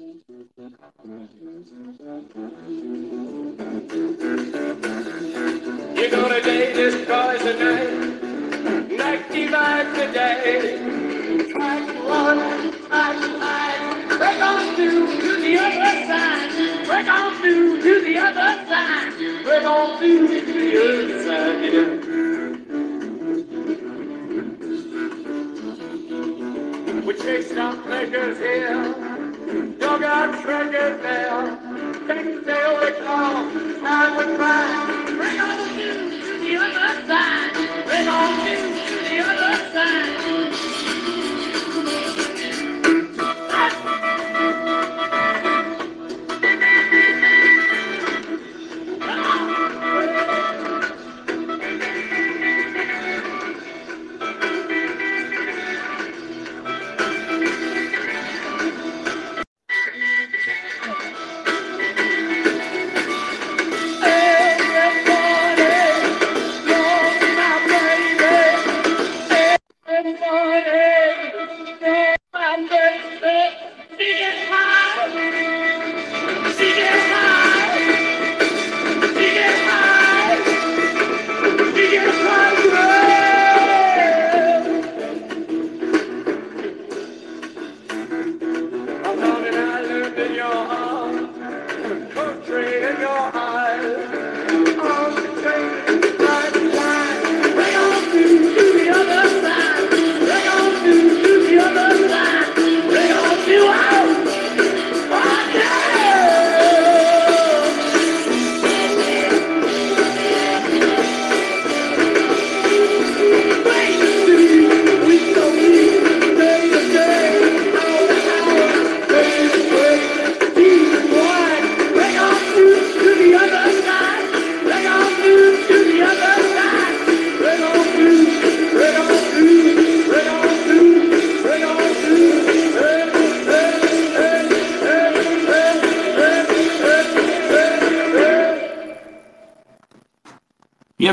You're gonna date this boy tonight, night divide today. Track one, track five, break on through to the other side. Break on through to the other side. Break on through to the other side. We chased our pleasures here, got treasure there. Things they overcome, time would find. Bring on the news to the other side. Bring on the news to the other side.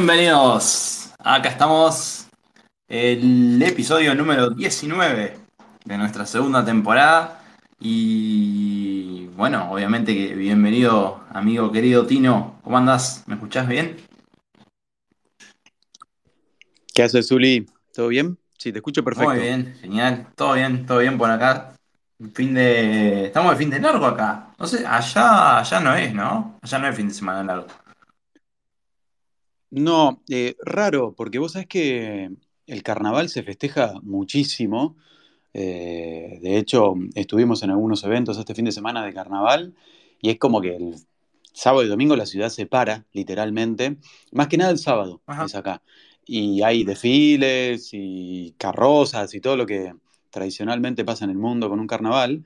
Bienvenidos, acá estamos, el episodio número 19 de nuestra segunda temporada y bueno, obviamente que bienvenido amigo querido Tino, ¿cómo andás? ¿Me escuchás bien? ¿Qué haces, Zuli? ¿Todo bien? Sí, te escucho perfecto. Muy bien, genial, todo bien, todo bien por acá. Fin de... Estamos de fin de largo acá. No sé, allá, allá no es, ¿no? Allá no es fin de semana largo. No, eh, raro, porque vos sabés que el carnaval se festeja muchísimo. Eh, de hecho, estuvimos en algunos eventos este fin de semana de carnaval y es como que el sábado y domingo la ciudad se para, literalmente. Más que nada el sábado Ajá. es acá. Y hay desfiles y carrozas y todo lo que tradicionalmente pasa en el mundo con un carnaval.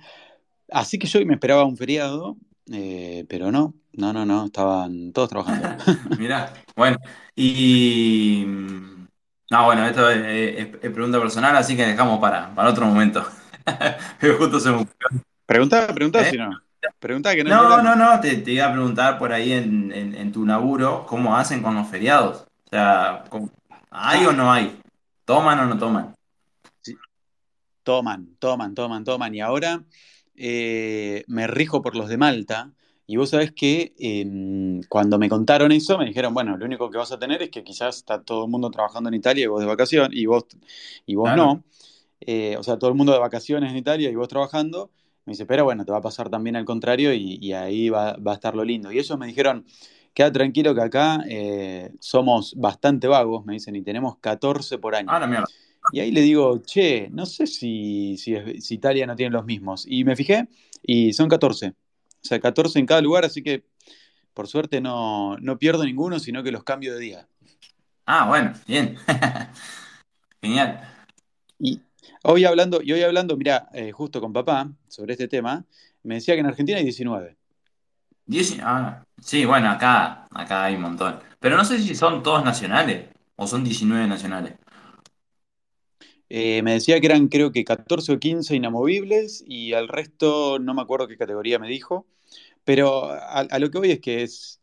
Así que yo me esperaba un feriado, eh, pero no, no, no, no, estaban todos trabajando. Mirá, bueno, y... No, bueno, esto es, es- es pregunta personal, así que dejamos para, para otro momento. Pero justo se me ocurrió. Preguntá, preguntá ¿Eh? si no. Preguntá que no No, no, no, te, te iba a preguntar por ahí en, en- en tu laburo, ¿cómo hacen con los feriados? O sea, ¿cómo- ¿hay o no hay? ¿Toman o no toman? sí, toman, toman, toman, toman. Y ahora eh, me rijo por los de Malta. Y vos sabés que em, cuando me contaron eso, me dijeron, bueno, lo único que vas a tener es que quizás está todo el mundo trabajando en Italia y vos de vacación, y vos, y vos Claro. no. Eh, o sea, todo el mundo de vacaciones en Italia y vos trabajando. Me dice, pero bueno, te va a pasar también al contrario y, y ahí va, va a estar lo lindo. Y ellos me dijeron, queda tranquilo que acá eh, somos bastante vagos, me dicen, y tenemos 14 por año. Ah, la mierda. Y ahí le digo, che, no sé si, si, si Italia no tiene los mismos. Y me fijé y son 14. O sea, 14 en cada lugar, así que por suerte no, no pierdo ninguno, sino que los cambio de día. Ah, bueno, bien. Genial. Y hoy hablando, y hoy hablando, mira, justo con papá sobre este tema, me decía que en Argentina hay 19. Dieci- ah, sí, bueno, acá, acá hay un montón. Pero no sé si son todos nacionales o son 19 nacionales. Eh, me decía que eran creo que 14 o 15 inamovibles y al resto no me acuerdo qué categoría me dijo, pero a, lo que voy es que es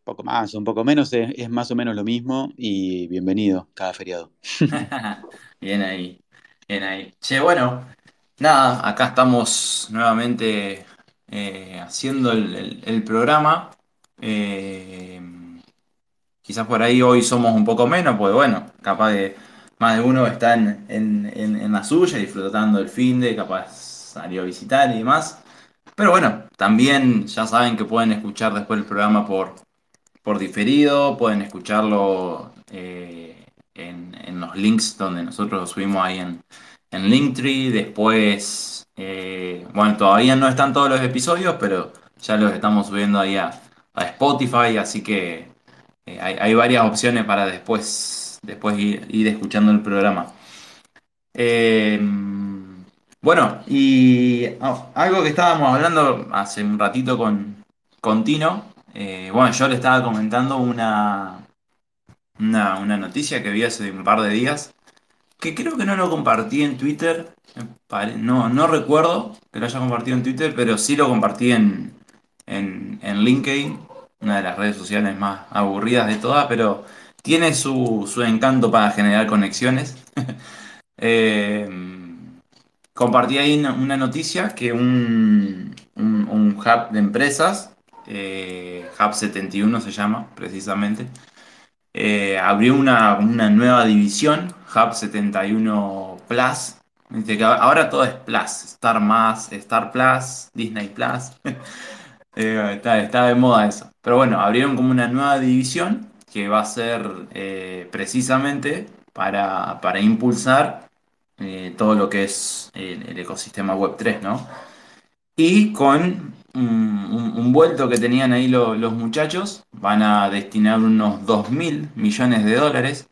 un poco más, un poco menos, es, más o menos lo mismo y bienvenido cada feriado. Bien ahí, bien ahí. Che, bueno, nada, acá estamos nuevamente eh, haciendo el programa. Eh, quizás por ahí hoy somos un poco menos, pues bueno, capaz de más de uno está en, en- en- la suya, disfrutando el fin de, capaz salió a visitar y demás. Pero bueno, también ya saben que pueden escuchar después el programa por, por diferido, pueden escucharlo eh, en, en los links donde nosotros lo subimos ahí en, en Linktree. Después, eh, bueno, todavía no están todos los episodios, pero ya los estamos subiendo ahí a, a Spotify, así que eh, hay, hay varias opciones para después, después ir, escuchando el programa. Eh, bueno, y ah, algo que estábamos hablando hace un ratito con, con Tino, eh, bueno, yo le estaba comentando una, una, una noticia que vi hace un par de días, que creo que no lo compartí en Twitter, no, no recuerdo que lo haya compartido en Twitter, pero sí lo compartí en, en, en LinkedIn, una de las redes sociales más aburridas de todas, pero tiene su, su encanto para generar conexiones. Eh, compartí ahí una, noticia que un, un, hub de empresas, eh, Hub 71 se llama precisamente, eh, abrió una, una nueva división, Hub 71 Plus. Viste que ahora todo es Plus, Star Más, Star Plus, Disney Plus. Está, está de moda eso. Pero bueno, abrieron como una nueva división que va a ser eh, precisamente para, para impulsar eh, todo lo que es el, ecosistema web tres ¿no? Y con un, vuelto que tenían ahí lo- los muchachos, van a destinar unos dos mil millones de dólares.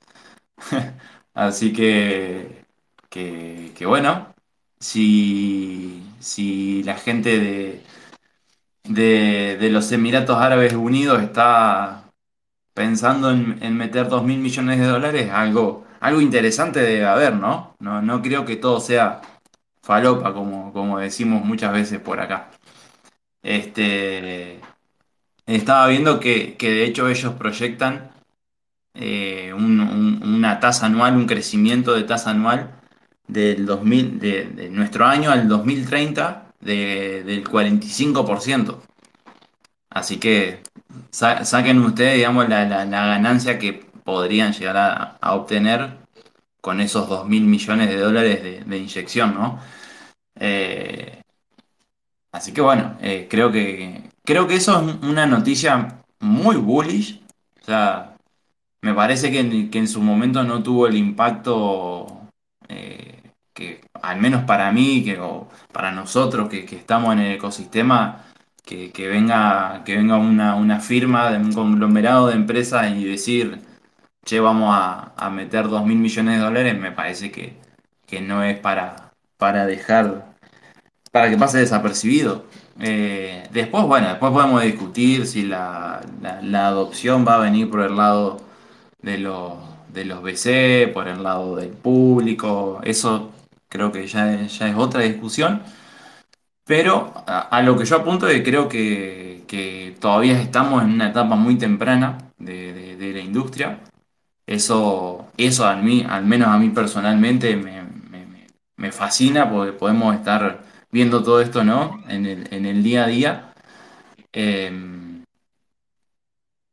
Así que, que, bueno, si, si la gente de, de los Emiratos Árabes Unidos está pensando en, meter dos mil millones de dólares, algo, algo interesante debe haber, ¿no? No, no creo que todo sea falopa, como, como decimos muchas veces por acá. Este, estaba viendo que, que de hecho ellos proyectan eh, un- una tasa anual, un crecimiento de tasa anual del 2000, de, de nuestro año al 2030 de- del 45%. Así que sa- saquen ustedes, digamos, la, la- ganancia que podrían llegar a, obtener con esos dos mil millones de dólares de, de inyección, ¿no? Eh, así que bueno, eh, creo que, creo que eso es una noticia muy bullish. O sea, me parece que en, que en su momento no tuvo el impacto eh, que, al menos para mí, que, o para nosotros que, que estamos en el ecosistema, que, que venga, que venga una, una firma de un conglomerado de empresas y decir, che, vamos a, a meter dos mil millones de dólares, me parece que, que no es para, para dejar para que pase desapercibido. Eh, después, bueno, después podemos discutir si la, la- la adopción va a venir por el lado de los, de los VC, por el lado del público. Eso creo que ya, ya es otra discusión. Pero a, lo que yo apunto es que creo que, que todavía estamos en una etapa muy temprana de, de- la industria. Eso, eso a mí, al menos a mí personalmente, me, me- fascina porque podemos estar viendo todo esto, ¿no? En el, en el día a día. Eh,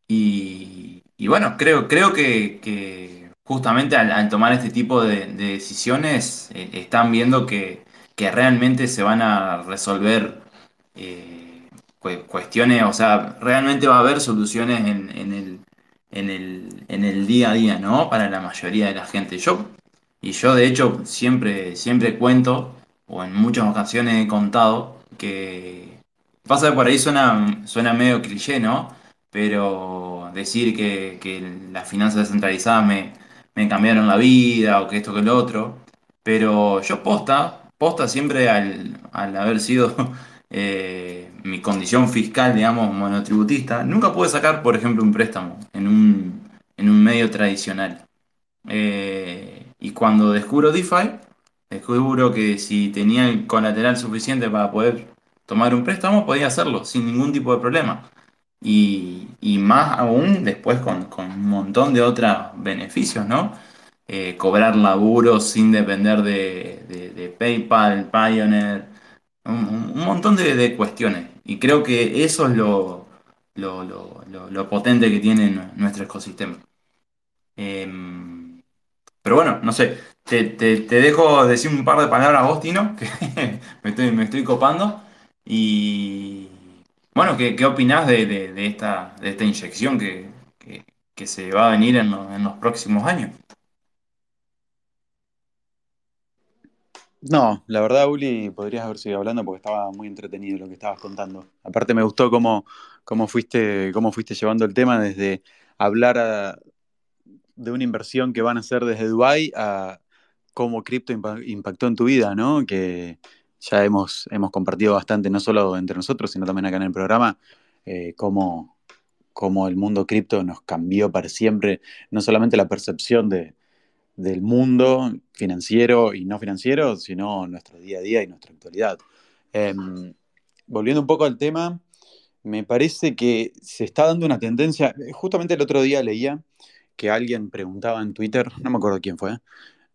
y, y bueno, creo, creo que, que justamente al, tomar este tipo de, de decisiones, eh, están viendo que, que realmente se van a resolver eh, cue- cuestiones, o sea, realmente va a haber soluciones en, en el, en el, en el día a día, ¿no? Para la mayoría de la gente. Yo, y yo de hecho siempre, siempre cuento, o en muchas ocasiones he contado, que pasa que por ahí suena, suena medio cliché, ¿no? Pero decir que, que las finanzas descentralizadas me, me cambiaron la vida o que esto que lo otro. Pero yo posta, posta siempre al, al haber sido eh, mi condición fiscal, digamos, monotributista, nunca pude sacar, por ejemplo, un préstamo en un, en un medio tradicional. Eh, y cuando descubro DeFi, descubro que si tenía el colateral suficiente para poder tomar un préstamo, podía hacerlo sin ningún tipo de problema. Y, y más aún después con, con un montón de otros beneficios, ¿no? Eh, cobrar laburo sin depender de, de- de PayPal, Pioneer, un, montón de, cuestiones. y creo que eso es lo, lo, lo- lo- potente que tiene nu- nuestro ecosistema. Em, pero bueno, no sé, te, te- te dejo decir un par de palabras a vos, Tino, que me estoy, me estoy copando. Y bueno, ¿qué, qué opinás de, de- esta, de esta inyección que, que- se va a venir en, en los próximos años? No, la verdad, Uli, podrías haber seguido hablando porque estaba muy entretenido lo que estabas contando. Aparte me gustó cómo, cómo fuiste, cómo fuiste llevando el tema desde hablar de una inversión que van a hacer desde Dubái a cómo cripto impa- impactó en tu vida, ¿no? Que ya hemos, hemos compartido bastante, no solo entre nosotros, sino también acá en el programa, eh, cómo, cómo el mundo cripto nos cambió para siempre, no solamente la percepción de del mundo financiero y no financiero, sino nuestro día a día y nuestra actualidad. Eh, volviendo un poco al tema, me parece que se está dando una tendencia, justamente el otro día leía que alguien preguntaba en Twitter, no me acuerdo quién fue,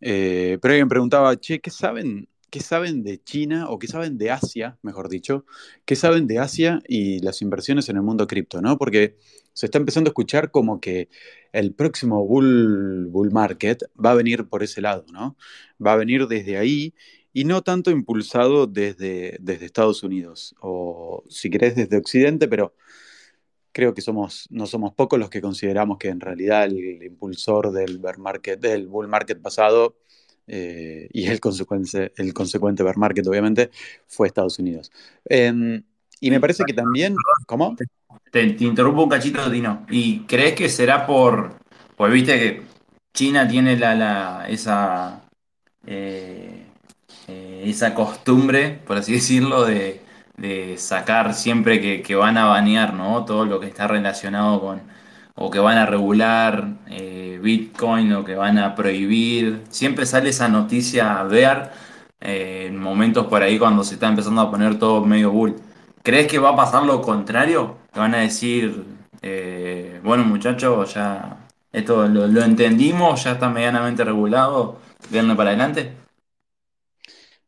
eh, pero alguien preguntaba, che, ¿qué saben, ¿qué saben de China o qué saben de Asia, mejor dicho? ¿Qué saben de Asia y las inversiones en el mundo cripto, ¿no? Porque se está empezando a escuchar como que el próximo bull, bull market va a venir por ese lado, ¿no? Va a venir desde ahí y no tanto impulsado desde, desde Estados Unidos o si querés desde Occidente, pero creo que somos, no somos pocos los que consideramos que en realidad el, impulsor del bear market, del bull market pasado eh, y el consecuente, el consecuente bear market, obviamente, fue Estados Unidos. Eh, y me parece que también, ¿cómo? Te, te interrumpo un cachito, Tino. ¿Y crees que será por, pues viste que China tiene la, la, esa, eh, eh, esa costumbre, por así decirlo, de, de sacar siempre que, que van a banear, ¿no? Todo lo que está relacionado con, o que van a regular eh, Bitcoin, o que van a prohibir. Siempre sale esa noticia a ver en momentos por ahí cuando se está empezando a poner todo medio bull. ¿Crees que va a pasar lo contrario? Que van a decir, eh, bueno muchachos, ya esto lo, entendimos, ya está medianamente regulado, denle para adelante.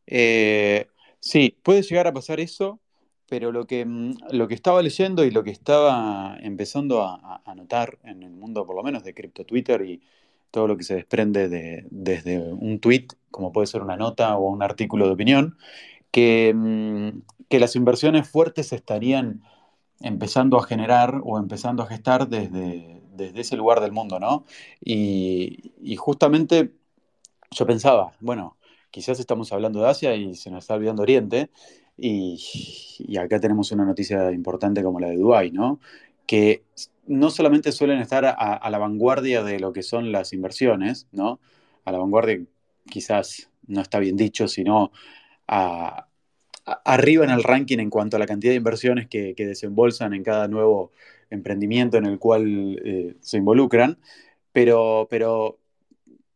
Eh, sí, puede llegar a pasar eso, pero lo que, mm, lo que estaba leyendo y lo que estaba empezando a, a- a notar en el mundo, por lo menos de cripto Twitter y todo lo que se desprende de, desde un tweet, como puede ser una nota o un artículo de opinión, que, mm, que las inversiones fuertes estarían empezando a generar o empezando a gestar desde, desde ese lugar del mundo, ¿no? Y, justamente yo pensaba, bueno, quizás estamos hablando de Asia y se nos está olvidando Oriente, y, acá tenemos una noticia importante como la de Dubái, ¿no? Que no solamente suelen estar a, a la vanguardia de lo que son las inversiones, ¿no? A la vanguardia quizás no está bien dicho, sino a- arriba en el ranking en cuanto a la cantidad de inversiones que, desembolsan en cada nuevo emprendimiento en el cual eh, se involucran, pero, pero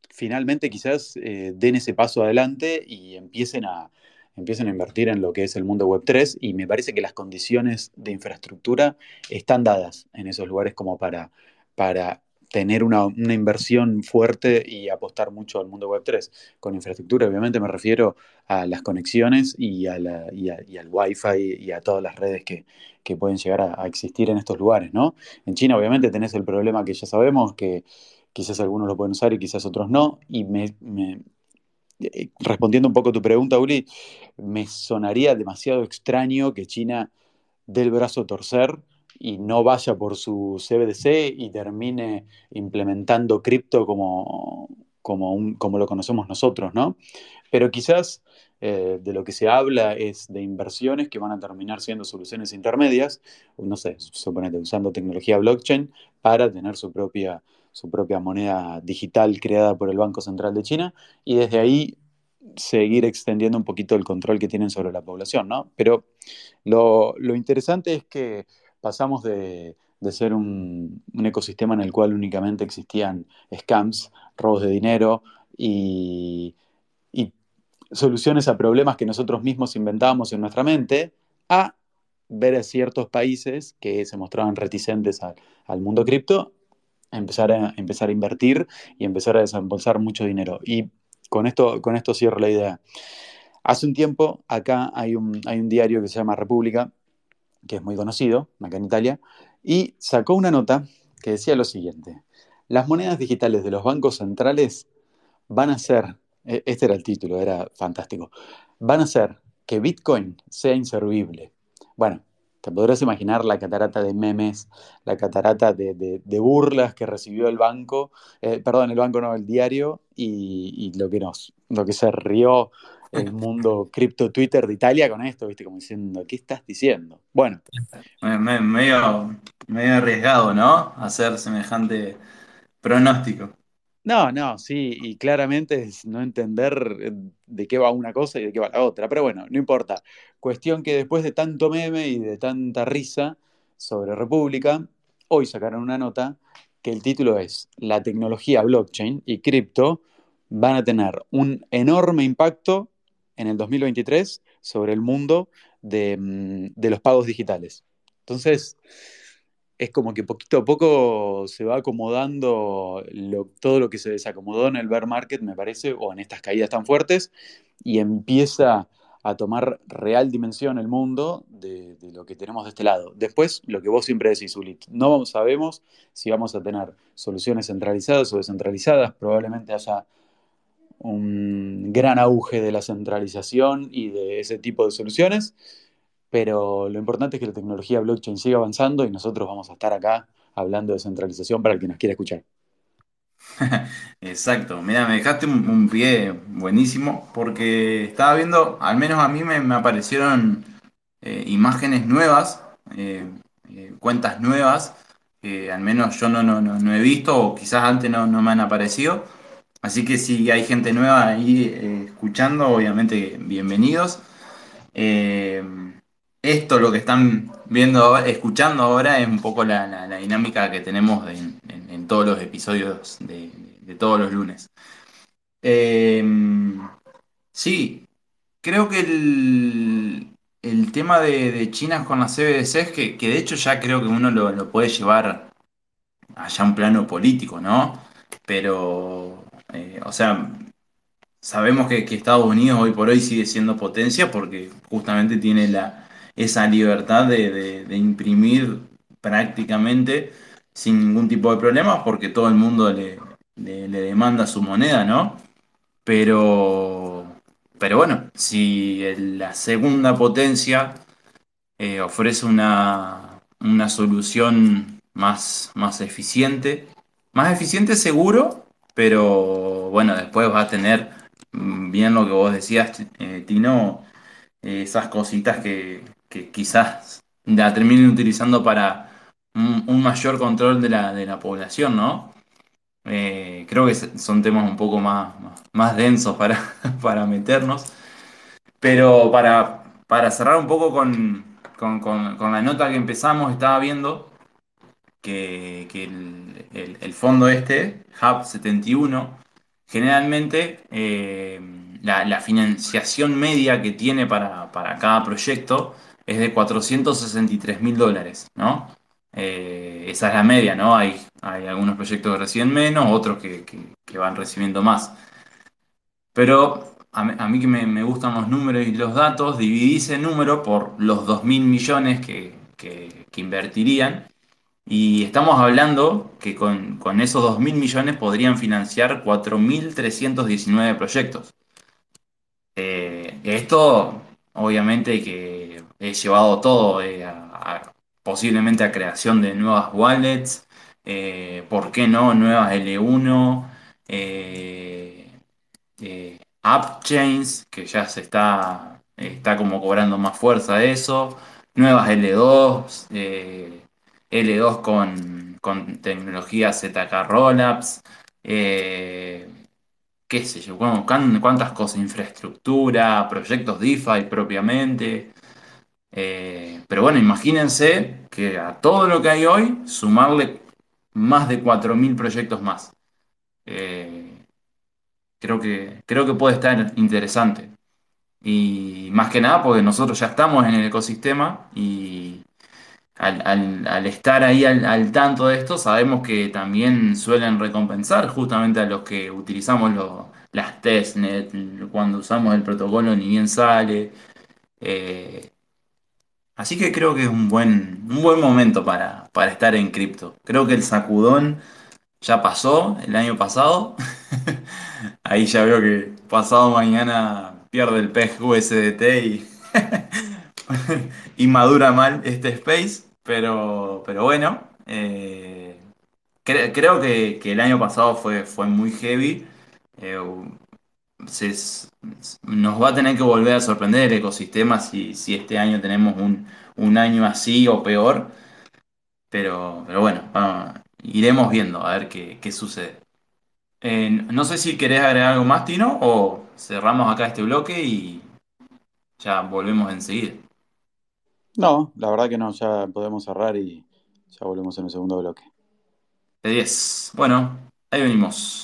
finalmente quizás eh, den ese paso adelante y empiecen a, empiecen a invertir en lo que es el mundo web tres y me parece que las condiciones de infraestructura están dadas en esos lugares como para, para tener una, una inversión fuerte y apostar mucho al mundo web tres Con infraestructura, obviamente, me refiero a las conexiones y, a y, al Wi-Fi y a todas las redes que, que pueden llegar a, existir en estos lugares, ¿no? En China, obviamente, tenés el problema que ya sabemos, que quizás algunos lo pueden usar y quizás otros no, y me, me respondiendo un poco a tu pregunta, Uli, me sonaría demasiado extraño que China dé el brazo a torcer y no vaya por su CBDC y termine implementando cripto como, como, como lo conocemos nosotros, ¿no? Pero quizás eh, de lo que se habla es de inversiones que van a terminar siendo soluciones intermedias, no sé, suponete, usando tecnología blockchain para tener su propia, su propia moneda digital creada por el Banco Central de China y desde ahí seguir extendiendo un poquito el control que tienen sobre la población, ¿no? Pero lo, lo interesante es que pasamos de, de ser un, un, ecosistema en el cual únicamente existían scams, robos de dinero y, y, soluciones a problemas que nosotros mismos inventábamos en nuestra mente, a ver a ciertos países que se mostraban reticentes al, mundo cripto, empezar a, empezar a invertir y empezar a desembolsar mucho dinero. Y con esto, con esto cierro la idea. Hace un tiempo acá hay un, hay un diario que se llama República que es muy conocido acá en Italia, y sacó una nota que decía lo siguiente, las monedas digitales de los bancos centrales van a ser, e, este era el título, era fantástico, van a ser que Bitcoin sea inservible. Bueno, te podrás imaginar la catarata de memes, la catarata de, burlas que recibió el banco, eh, perdón, el banco no, el diario, y, y lo que nos, lo que se rió el mundo cripto Twitter de Italia con esto, ¿viste? Como diciendo, ¿qué estás diciendo? Bueno, Me- me- medio, medio arriesgado, ¿no? Hacer semejante pronóstico. no, no, sí, y claramente es no entender eh, de qué va una cosa y de qué va la otra, pero bueno, no importa. Cuestión que después de tanto meme y de tanta risa sobre República, hoy sacaron una nota que el título es La tecnología blockchain y cripto van a tener un enorme impacto en el 2023 sobre el mundo de, mm, de los pagos digitales. Entonces, es como que poquito a poco se va acomodando todo lo que se desacomodó en el bear market, me parece, o en estas caídas tan fuertes, y empieza a tomar real dimensión el mundo de, de lo que tenemos de este lado. Después, lo que vos siempre decís, Ulit, no sabemos si vamos a tener soluciones centralizadas o descentralizadas, probablemente haya un gran auge de la centralización y de ese tipo de soluciones, pero lo importante es que la tecnología blockchain siga avanzando y nosotros vamos a estar acá hablando de centralización para el que nos quiera escuchar. Exacto, mira, me dejaste un, un pie buenísimo porque estaba viendo, al menos a mí me, aparecieron eh, imágenes nuevas, eh, eh, cuentas nuevas, que al menos yo no, no, no, no he visto o quizás antes no, no me han aparecido. Así que si hay gente nueva ahí eh, escuchando, obviamente bienvenidos. Eh, esto, lo que están viendo, escuchando ahora, es un poco la, dinámica que tenemos en, todos los episodios de, todos los lunes. Eh, sí, creo que el, tema de, de China con las CBDCs, que, que de hecho ya creo que uno lo puede llevar allá a un plano político, ¿no? Pero, eh, o sea, Sabemos que, Estados Unidos hoy por hoy sigue siendo potencia porque justamente tiene la, esa libertad de, de- imprimir prácticamente sin ningún tipo de problemas porque todo el mundo le, le- demanda su moneda, ¿no? Pero, pero bueno, si la segunda potencia eh, ofrece una, una solución más, más eficiente. Más eficiente seguro, pero bueno, después va a tener mm, bien lo que vos decías, eh, Tino, eh, esas cositas que, que quizás la terminen utilizando para un, mayor control de la, de la población, ¿no? Eh, creo que son temas un poco más, más, densos para, para meternos. Pero para, para cerrar un poco con- con- con la nota que empezamos, estaba viendo que, el, fondo este, Hub 71, generalmente eh, la, financiación media que tiene para, para cada proyecto es de 463 mil dólares, ¿no? Eh, esa es la media, ¿no? Hay, hay algunos proyectos que reciben menos, otros que, van recibiendo más. Pero a mí, que me, gustan los números y los datos, dividí ese número por los 2.000 millones que, que- que invertirían. Y estamos hablando que con, con esos 2.000 millones podrían financiar 4.319 proyectos. Eh, esto, obviamente, que he llevado todo eh, a- posiblemente a creación de nuevas wallets, eh, ¿por qué no? Nuevas L1. eh, eh, AppChains, que ya se está, está como cobrando más fuerza eso, nuevas L2, eh, L2 con, con tecnología ZK Rollups, eh, qué sé yo, cuántas cosas, infraestructura, proyectos DeFi propiamente. eh, pero bueno, imagínense que a todo lo que hay hoy, sumarle más de 4.000 proyectos más. Eh, Creo que, creo que puede estar interesante. Y más que nada porque nosotros ya estamos en el ecosistema y al, estar ahí al, tanto de esto, sabemos que también suelen recompensar justamente a los que utilizamos las testnet, cuando usamos el protocolo ni bien sale. Eh, Así que creo que es un buen, un buen momento para, para estar en cripto. Creo que el sacudón ya pasó el año pasado. Ahí ya veo que pasado mañana pierde el pez USDT y, y madura mal este space. Pero, pero bueno, eh, cre- creo que, el año pasado fue, fue muy heavy. Eh, se- nos va a tener que volver a sorprender el ecosistema si, si este año tenemos un, un año así o peor. Pero, pero bueno, iremos viendo a ver qué, qué sucede. Eh, no sé si querés agregar algo más, Tino, o cerramos acá este bloque y ya volvemos enseguida. No, la verdad que no, ya podemos cerrar y ya volvemos en el segundo bloque. De 10. Bueno, ahí venimos.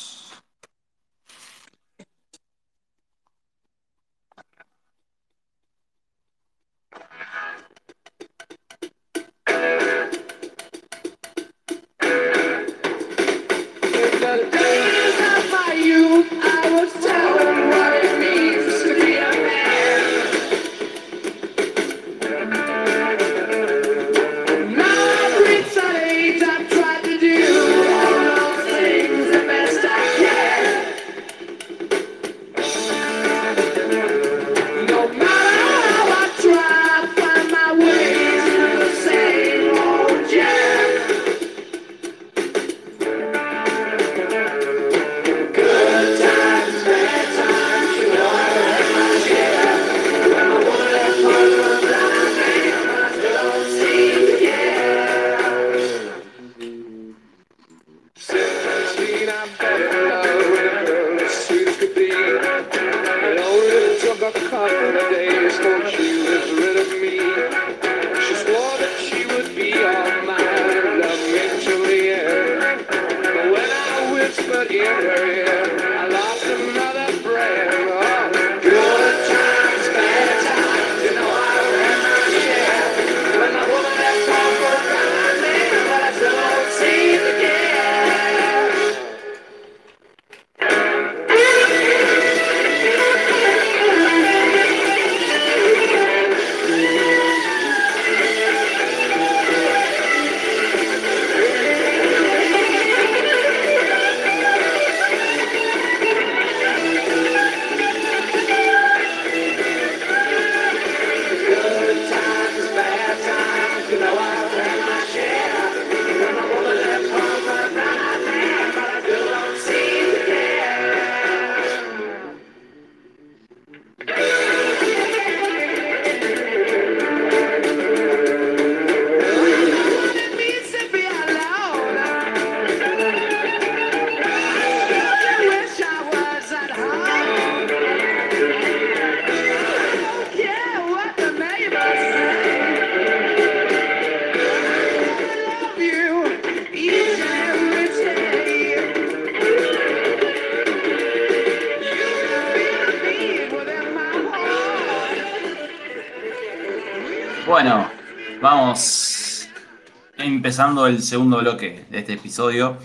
Empezando el segundo bloque de este episodio.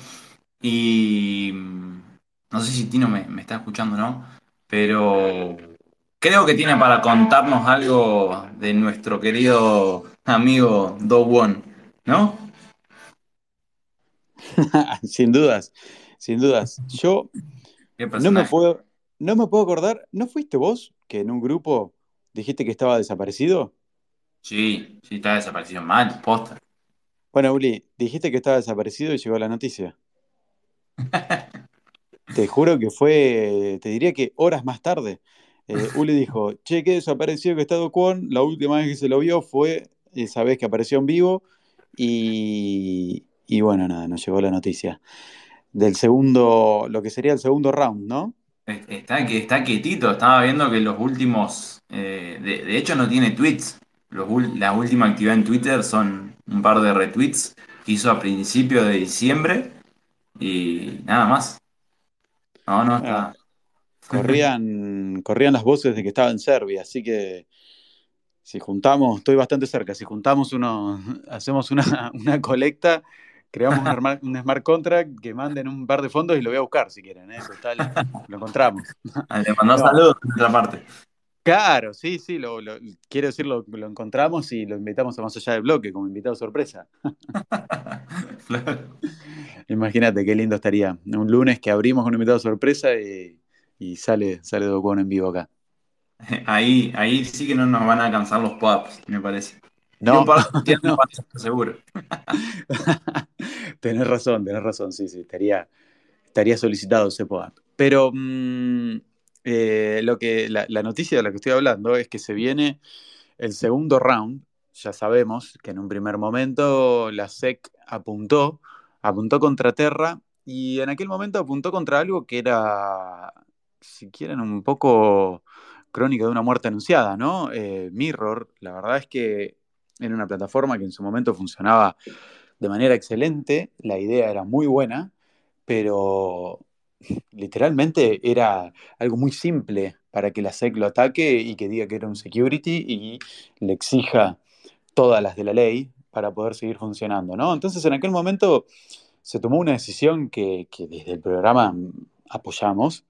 Y mm, no sé si Tino me, me está escuchando o no, pero creo que tiene para contarnos algo de nuestro querido amigo Do Won, ¿no? Sin dudas, sin dudas. Yo ¿Qué no me puedo, no me puedo acordar, ¿no fuiste vos que en un grupo dijiste que estaba desaparecido? Sí, sí, está desaparecido mal, posta. Bueno, Uli, dijiste que estaba desaparecido y llegó la noticia. Te juro que fue, te diría que horas más tarde. Eh, Uli dijo, che, que desapareció que está Do Kwon. La última vez que se lo vio fue esa vez que apareció en vivo. Y, y bueno, nada, nos llegó la noticia del segundo, lo que sería el segundo round, ¿no? Está, que está quietito, estaba viendo que los últimos, eh, de, hecho no tiene tweets, los, la última actividad en Twitter son un par de retweets que hizo a principios de diciembre y nada más. No, no Ah, está. corrían, corrían las voces de que estaba en Serbia, así que si juntamos, estoy bastante cerca, si juntamos uno, hacemos una, una colecta, creamos un smart, contract que manden un par de fondos y lo voy a buscar si quieren, ¿eh? Total, lo encontramos. Le mandó No, saludos de otra parte. Claro, sí, sí, lo, lo- quiero decir, lo, lo encontramos y lo invitamos a más allá del bloque como invitado sorpresa. Claro. Imagínate qué lindo estaría. Un lunes que abrimos con un invitado sorpresa y, y sale, sale Do Kwon en vivo acá. Ahí, ahí sí que no nos van a alcanzar los pop-ups, me parece. No, no. seguro. tenés razón, tenés razón, sí, sí, estaría, estaría solicitado ese POAP. Pero mm, eh, lo que, la, noticia de la que estoy hablando es que se viene el segundo round. Ya sabemos que en un primer momento la SEC apuntó, apuntó contra Terra y en aquel momento apuntó contra algo que era, si quieren, un poco crónica de una muerte anunciada, ¿no? Eh, Mirror, la verdad es que era una plataforma que en su momento funcionaba de manera excelente, la idea era muy buena, pero literalmente era algo muy simple para que la SEC lo ataque y que diga que era un security y le exija todas las de la ley para poder seguir funcionando, ¿no? Entonces en aquel momento se tomó una decisión que, que desde el programa apoyamos.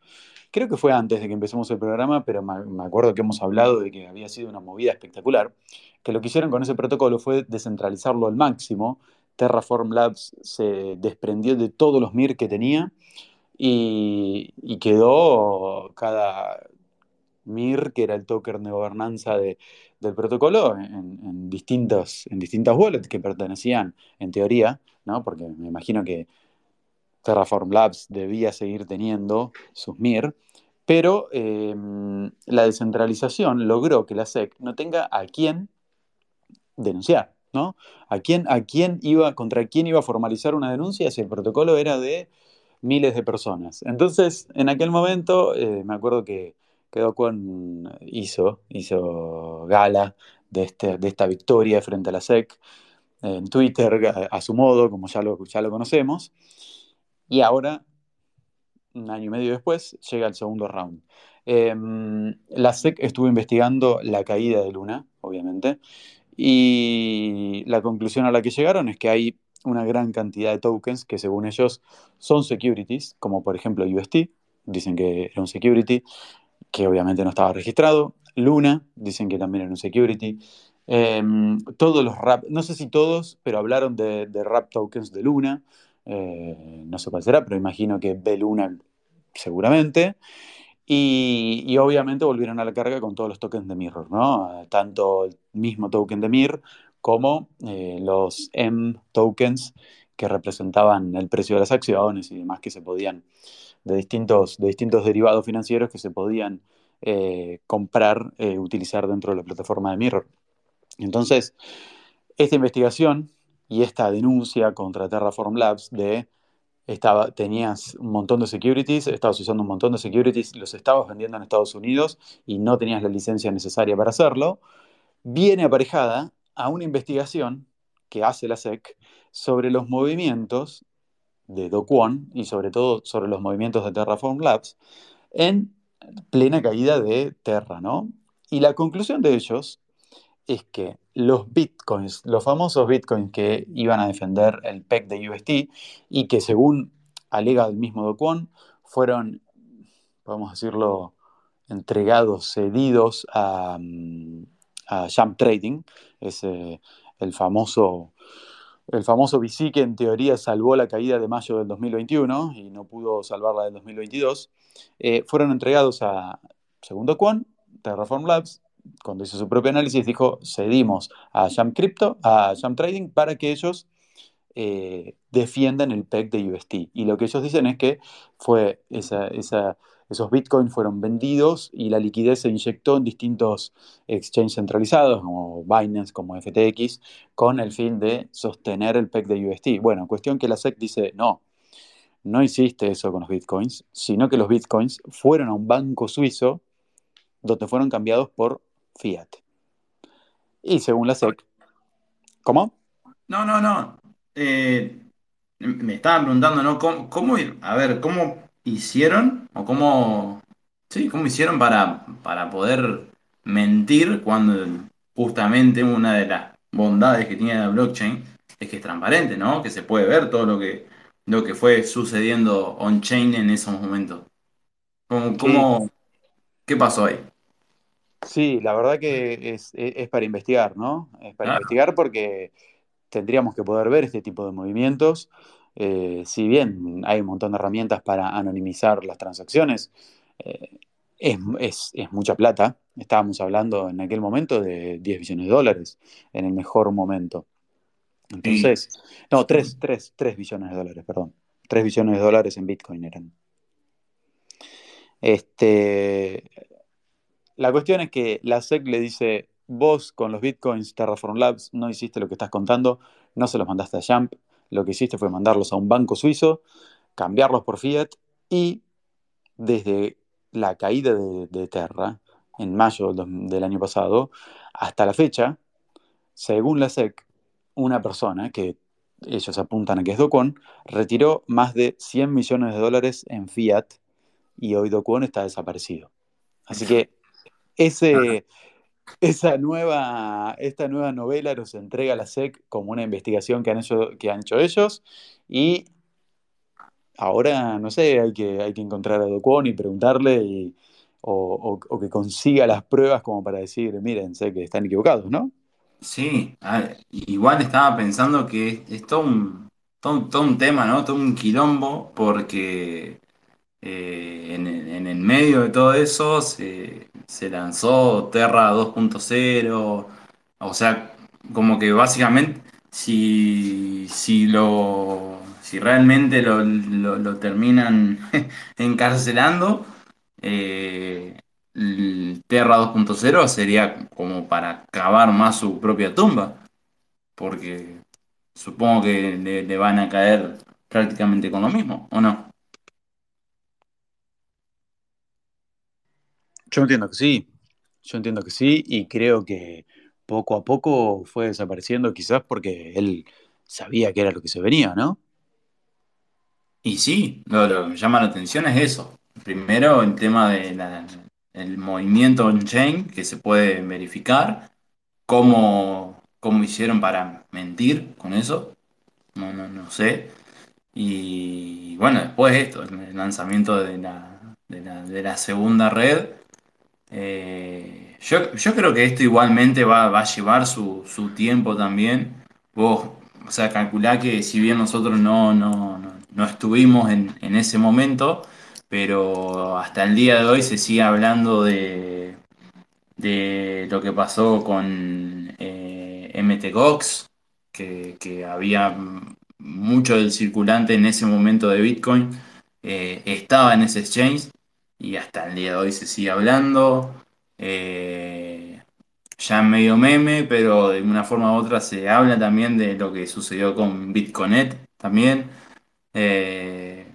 Creo que fue antes de que empecemos el programa, pero me acuerdo que hemos hablado de que había sido una movida espectacular, que lo que hicieron con ese protocolo fue descentralizarlo al máximo. Terraform Labs se desprendió de todos los MIR que tenía y, quedó cada MIR, que era el token de gobernanza de- del protocolo, en, distintos, en distintas wallets que pertenecían, en teoría, ¿no? Porque me imagino que Terraform Labs debía seguir teniendo sus MIR, pero eh, la descentralización logró que la SEC no tenga a quién denunciar, ¿no? ¿A quién, a quién iba, contra quién iba a formalizar una denuncia si el protocolo era de miles de personas? Entonces, en aquel momento, eh, me acuerdo que, que Do Kwon hizo, hizo gala de, este, de esta victoria frente a la SEC en Twitter, a, su modo, como ya lo, ya lo conocemos, y ahora, un año y medio después, llega el segundo round. Eh, la SEC estuvo investigando la caída de Luna, obviamente, y la conclusión a la que llegaron es que hay una gran cantidad de tokens que según ellos son securities, como por ejemplo UST, dicen que era un security, que obviamente no estaba registrado. Luna, dicen que también era un security. Eh, todos los RAP, no sé si todos, pero hablaron de, RAP tokens de Luna. Eh, no sé cuál será, pero imagino que B Luna seguramente. Y, y, obviamente volvieron a la carga con todos los tokens de Mirror, ¿no? Tanto el mismo token de Mir como eh, los M tokens que representaban el precio de las acciones y demás que se podían, de distintos, de distintos derivados financieros que se podían eh, comprar, eh, utilizar dentro de la plataforma de Mirror. Entonces, esta investigación y esta denuncia contra Terraform Labs de estaba, tenías un montón de securities, estabas usando un montón de securities, los estabas vendiendo en Estados Unidos y no tenías la licencia necesaria para hacerlo, viene aparejada a una investigación que hace la SEC sobre los movimientos de Do y sobre todo sobre los movimientos de Terraform Labs en plena caída de Terra, ¿no? Y la conclusión de ellos es que los bitcoins, los famosos bitcoins que iban a defender el PEC de UST y que según alega el mismo Do Kwon, fueron, podemos decirlo, entregados, cedidos a, a Jump Trading, ese, el famoso el famoso que en teoría salvó la caída de mayo del 2021 y no pudo salvarla del 2022, eh, fueron entregados a, segundo Kwon, Terraform Labs, cuando hizo su propio análisis, dijo, cedimos a Jump Crypto, a Jump Trading, para que ellos eh, defiendan el PEC de UST. Y lo que ellos dicen es que fue esa, esa, esos bitcoins fueron vendidos y la liquidez se inyectó en distintos exchanges centralizados, como Binance, como FTX, con el fin de sostener el PEC de UST. Bueno, cuestión que la SEC dice, no, no hiciste eso con los bitcoins, sino que los bitcoins fueron a un banco suizo donde fueron cambiados por fiat. Y según la SEC, ¿cómo? No, no, no. Eh, me estaban preguntando, ¿no? ¿Cómo, cómo, a ver, cómo hicieron o cómo, sí, cómo hicieron para, para poder mentir cuando justamente una de las bondades que tiene la blockchain es que es transparente, ¿no? Que se puede ver todo lo que, lo que fue sucediendo on-chain en esos momentos. ¿Cómo, cómo, ¿Qué pasó ahí? Sí, la verdad que es, es- es para investigar, ¿no? Es para Claro. investigar porque tendríamos que poder ver este tipo de movimientos. Eh, si bien hay un montón de herramientas para anonimizar las transacciones, eh, es, es- es mucha plata. Estábamos hablando en aquel momento de 10 billones de dólares, en el mejor momento. Entonces, no, 3, 3, 3 billones de dólares, perdón. 3 billones de dólares en Bitcoin eran. Este, la cuestión es que la SEC le dice, vos con los bitcoins Terraform Labs no hiciste lo que estás contando, no se los mandaste a Jump, lo que hiciste fue mandarlos a un banco suizo, cambiarlos por fiat y desde la caída de, de Terra en mayo del, del año pasado hasta la fecha, según la SEC, una persona que ellos apuntan a que es Do Kwon, retiró más de 100 millones de dólares en fiat y hoy Do Kwon está desaparecido. Así que ese, esa nueva, esta nueva novela nos entrega la SEC como una investigación que han hecho, que han hecho ellos y ahora, no sé, hay que, hay que encontrar a Do Kwon y preguntarle o, o- que consiga las pruebas como para decir, miren, sé que están equivocados, ¿no? sí, igual estaba pensando que es todo un, un tema, ¿no? Todo un quilombo, porque eh, en, en el medio de todo eso se, se lanzó Terra 2.0, o sea, como que básicamente si, si lo si realmente lo, lo- terminan encarcelando, eh, Terra 2.0 sería como para cavar más su propia tumba, porque supongo que le, le van a caer prácticamente con lo mismo, ¿o no? Yo entiendo que sí, yo entiendo que sí y creo que poco a poco fue desapareciendo quizás porque él sabía que era lo que se venía, ¿no? Y sí, lo, lo que llama la atención es eso. Primero, el tema del movimiento on-chain que se puede verificar, cómo, cómo hicieron para mentir con eso, no, no, no sé. Y bueno, después esto, el lanzamiento de la, de la, de la segunda red. Eh, yo, yo creo que esto igualmente va, va a llevar su, su tiempo también. Vos, o sea, calculá que si bien nosotros no, no, no, no estuvimos en, en ese momento, pero hasta el día de hoy se sigue hablando de, de lo que pasó con eh, MT Gox, que, que había mucho del circulante en ese momento de Bitcoin, eh, estaba en ese exchange y hasta el día de hoy se sigue hablando. Eh, ya medio meme, pero de una forma u otra se habla también de lo que sucedió con Bitconet también. Eh,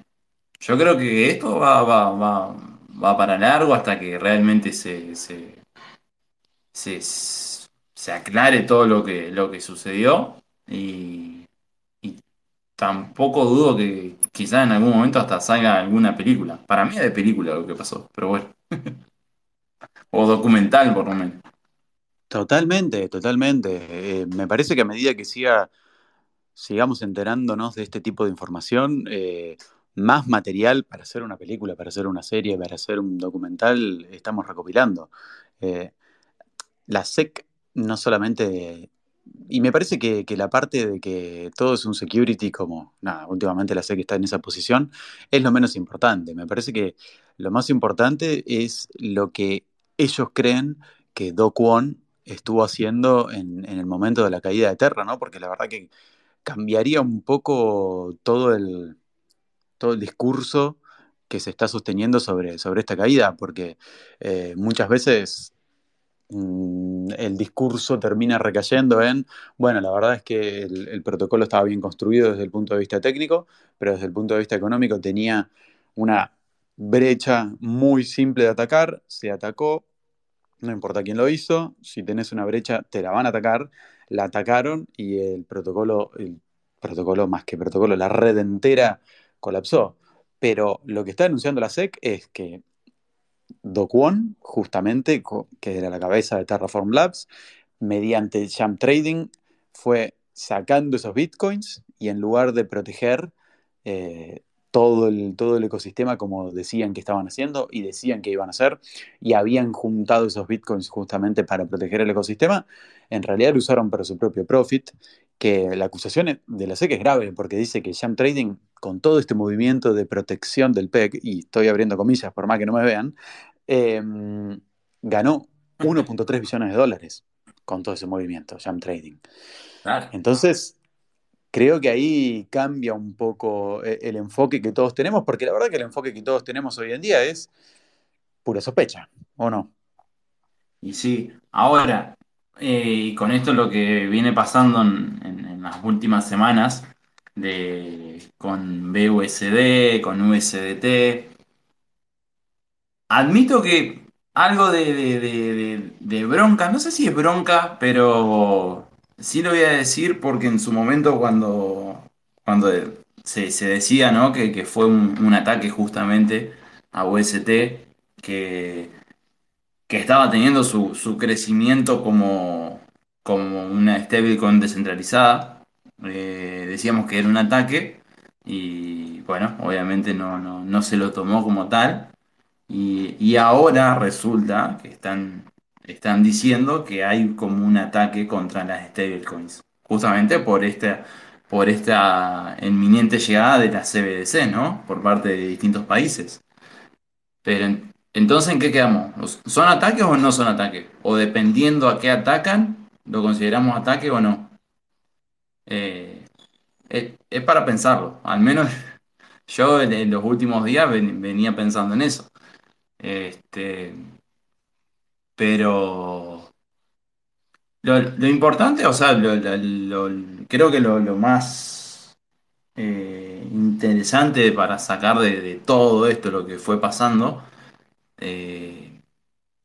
yo creo que esto va, va, va, va para largo hasta que realmente se, se, se, se aclare todo lo que, lo que sucedió y tampoco dudo que quizás en algún momento hasta salga alguna película. Para mí es de película lo que pasó, pero bueno. O documental por lo menos. Totalmente, totalmente. Eh, me parece que a medida que siga, sigamos enterándonos de este tipo de información, eh, más material para hacer una película, para hacer una serie, para hacer un documental, estamos recopilando. Eh, la SEC no solamente... Y me parece que, que la parte de que todo es un security, como nada, últimamente la SEC está en esa posición, es lo menos importante. Me parece que lo más importante es lo que ellos creen que Do Kwon estuvo haciendo en, en el momento de la caída de Terra, ¿no? Porque la verdad que cambiaría un poco todo el, todo el discurso que se está sosteniendo sobre, sobre esta caída, porque eh, muchas veces el discurso termina recayendo en, bueno, la verdad es que el, protocolo estaba bien construido desde el punto de vista técnico, pero desde el punto de vista económico tenía una brecha muy simple de atacar, se atacó, no importa quién lo hizo, si tenés una brecha te la van a atacar, la atacaron y el protocolo, el protocolo más que protocolo, la red entera colapsó. Pero lo que está denunciando la SEC es que Do justamente, que era la cabeza de Terraform Labs, mediante Jump Trading fue sacando esos bitcoins y en lugar de proteger, eh, todo el, todo el ecosistema como decían que estaban haciendo y decían que iban a hacer y habían juntado esos bitcoins justamente para proteger el ecosistema, en realidad lo usaron para su propio profit, que la acusación de la SEC es grave porque dice que Jam Trading, con todo este movimiento de protección del PEC, y estoy abriendo comillas por más que no me vean, eh, ganó 1.3 billones de dólares con todo ese movimiento, Jam Trading. Claro. Entonces, creo que ahí cambia un poco eh, el enfoque que todos tenemos, porque la verdad que el enfoque que todos tenemos hoy en día es pura sospecha, ¿o no? Y sí, ahora, eh, y con esto lo que viene pasando en, en- en las últimas semanas de, con BUSD, con USDT, admito que algo de, de- de- bronca, no sé si es bronca, pero sí lo voy a decir porque en su momento cuando, cuando se, se decía, ¿no? que, que fue un, un ataque justamente a UST, que que estaba teniendo su, su crecimiento como, como una stablecoin descentralizada. Eh, decíamos que era un ataque y bueno, obviamente no, no, no se lo tomó como tal. Y, ahora resulta que están, están diciendo que hay como un ataque contra las stablecoins, justamente por esta, por esta inminente llegada de la CBDC, ¿no? Por parte de distintos países. Pero en- entonces, ¿en qué quedamos? ¿Son ataques o no son ataques? O dependiendo a qué atacan, ¿lo consideramos ataque o no? Eh, es, para pensarlo. Al menos yo en, los últimos días ven- venía pensando en eso. Este, pero lo, importante, o sea, lo- creo que lo, lo más eh, interesante para sacar de, todo esto, lo que fue pasando, eh,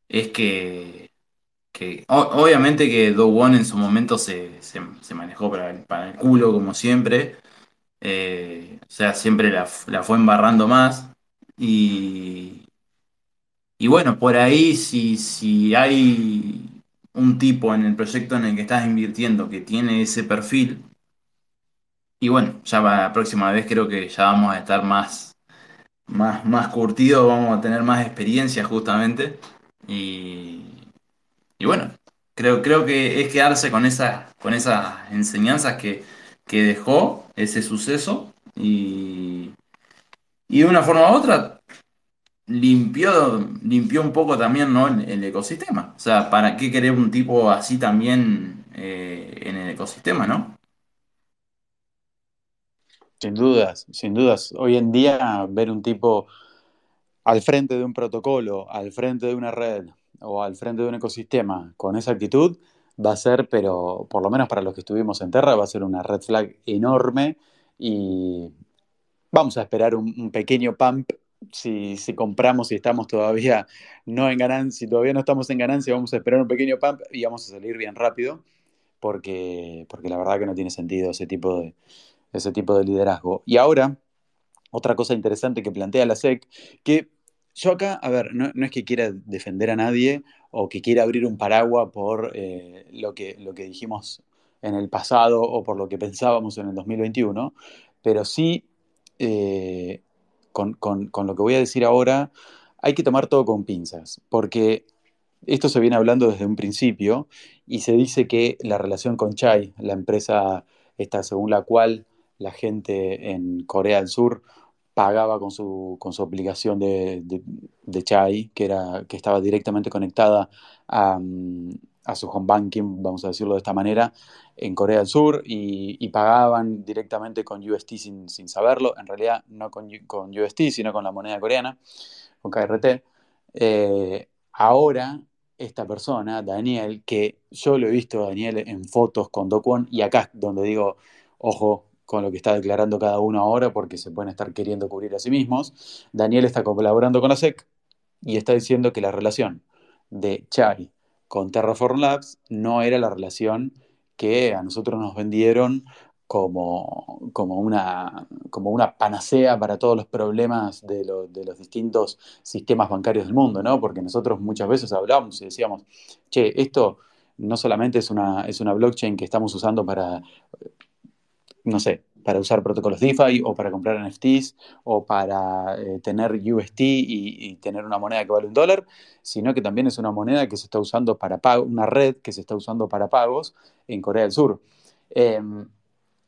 es que que obviamente que Do Won en su momento se, se- se manejó para el, para el culo como siempre, Eh, o sea, siempre la, la fue embarrando más y, y bueno, por ahí si, si hay un tipo en el proyecto en el que estás invirtiendo que tiene ese perfil, y bueno, ya para la próxima vez creo que ya vamos a estar más, más, más curtidos, vamos a tener más experiencia justamente. Y Y bueno, creo, creo que es quedarse con esas, con esas enseñanzas que, que dejó ese suceso y, y de una forma u otra limpió, limpió un poco también, ¿no? el, ecosistema. O sea, ¿para qué querer un tipo así también eh, en el ecosistema, ¿no? Sin dudas, sin dudas. Hoy en día ver un tipo al frente de un protocolo, al frente de una red o al frente de un ecosistema con esa actitud va a ser, pero por lo menos para los que estuvimos en Terra, va a ser una red flag enorme y vamos a esperar un pequeño pump si, compramos y estamos todavía no en ganancia, si todavía no estamos en ganancia, vamos a esperar un pequeño pump y vamos a salir bien rápido porque, porque la verdad que no tiene sentido ese tipo de, ese tipo de liderazgo. Y ahora, otra cosa interesante que plantea la SEC, que yo acá, a ver, no, no es que quiera defender a nadie o que quiera abrir un paraguas por eh, lo que, lo que dijimos en el pasado o por lo que pensábamos en el 2021, pero sí, eh, con, con- con lo que voy a decir ahora, hay que tomar todo con pinzas, porque esto se viene hablando desde un principio y se dice que la relación con Chai, la empresa esta según la cual la gente en Corea del Sur pagaba con su, con su aplicación de, de- de Chai, que, era, que estaba directamente conectada a, mm, a su home banking, vamos a decirlo de esta manera, en Corea del Sur y, pagaban directamente con UST sin, sin saberlo, en realidad no con, con UST, sino con la moneda coreana, con KRT. Eh, ahora, esta persona, Daniel, que yo lo he visto a Daniel en fotos con Do Kwon, y acá donde digo, ojo con lo que está declarando cada uno ahora, porque se pueden estar queriendo cubrir a sí mismos. Daniel está colaborando con la SEC y está diciendo que la relación de Chai con Terraform Labs no era la relación que a nosotros nos vendieron como, como una, como una panacea para todos los problemas de, de los distintos sistemas bancarios del mundo, ¿no? Porque nosotros muchas veces hablábamos y decíamos, che, esto no solamente es una, es una blockchain que estamos usando para, no sé, para usar protocolos DeFi o para comprar NFTs o para eh, tener UST y, tener una moneda que vale un dólar, sino que también es una moneda que se está usando para pago, una red que se está usando para pagos en Corea del Sur. Eh,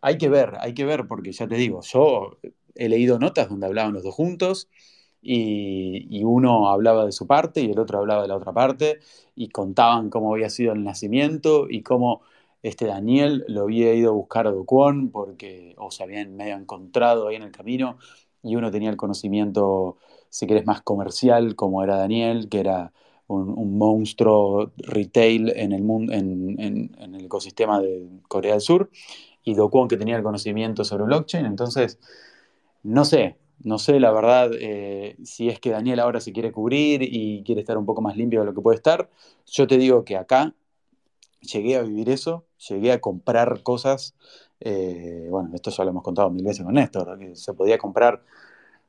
hay que ver, hay que ver, porque ya te digo, yo he leído notas donde hablaban los dos juntos y, uno hablaba de su parte y el otro hablaba de la otra parte y contaban cómo había sido el nacimiento y cómo este Daniel lo había ido a buscar a Duquón porque o se habían medio encontrado ahí en el camino y uno tenía el conocimiento, si querés, más comercial como era Daniel, que era un, monstruo retail en el, mundo, en, el ecosistema de Corea del Sur y Dokwon que tenía el conocimiento sobre blockchain. Entonces, no sé, no sé la verdad eh, si es que Daniel ahora se quiere cubrir y quiere estar un poco más limpio de lo que puede estar. Yo te digo que acá llegué a vivir eso, llegué a comprar cosas. Eh, bueno, esto ya lo hemos contado mil veces con Néstor, que se podía comprar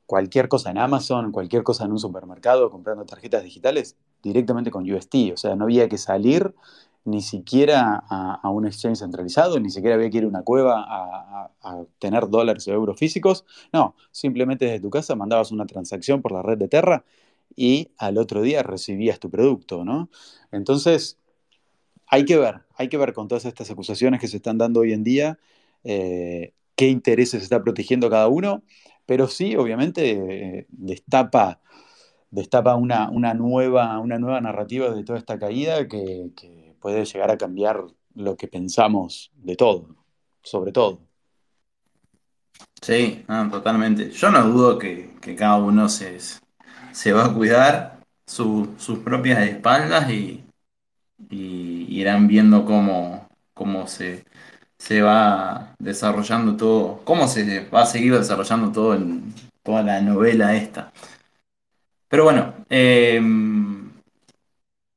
cualquier cosa en Amazon, cualquier cosa en un supermercado, comprando tarjetas digitales directamente con UST. O sea, no había que salir ni siquiera a, a, un exchange centralizado, ni siquiera había que ir a una cueva a, a, tener dólares o euros físicos. No, simplemente desde tu casa mandabas una transacción por la red de Terra y al otro día recibías tu producto, ¿no? Entonces, hay que ver, hay que ver con todas estas acusaciones que se están dando hoy en día, eh, qué intereses está protegiendo cada uno, pero sí, obviamente, eh, destapa, destapa una, una, nueva, una nueva narrativa de toda esta caída que, puede llegar a cambiar lo que pensamos de todo, sobre todo. Sí, totalmente. Yo no dudo que, que cada uno se, se, va a cuidar su, sus propias espaldas y, y irán viendo cómo, cómo se, se va desarrollando todo, cómo se va a seguir desarrollando todo en toda la novela esta. Pero bueno, eh,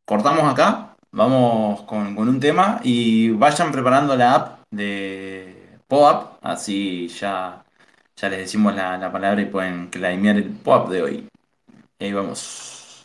cortamos acá, vamos con, con, un tema y vayan preparando la app de POAP, así ya, ya les decimos la, la palabra y pueden claimear el POAP de hoy. Y ahí vamos.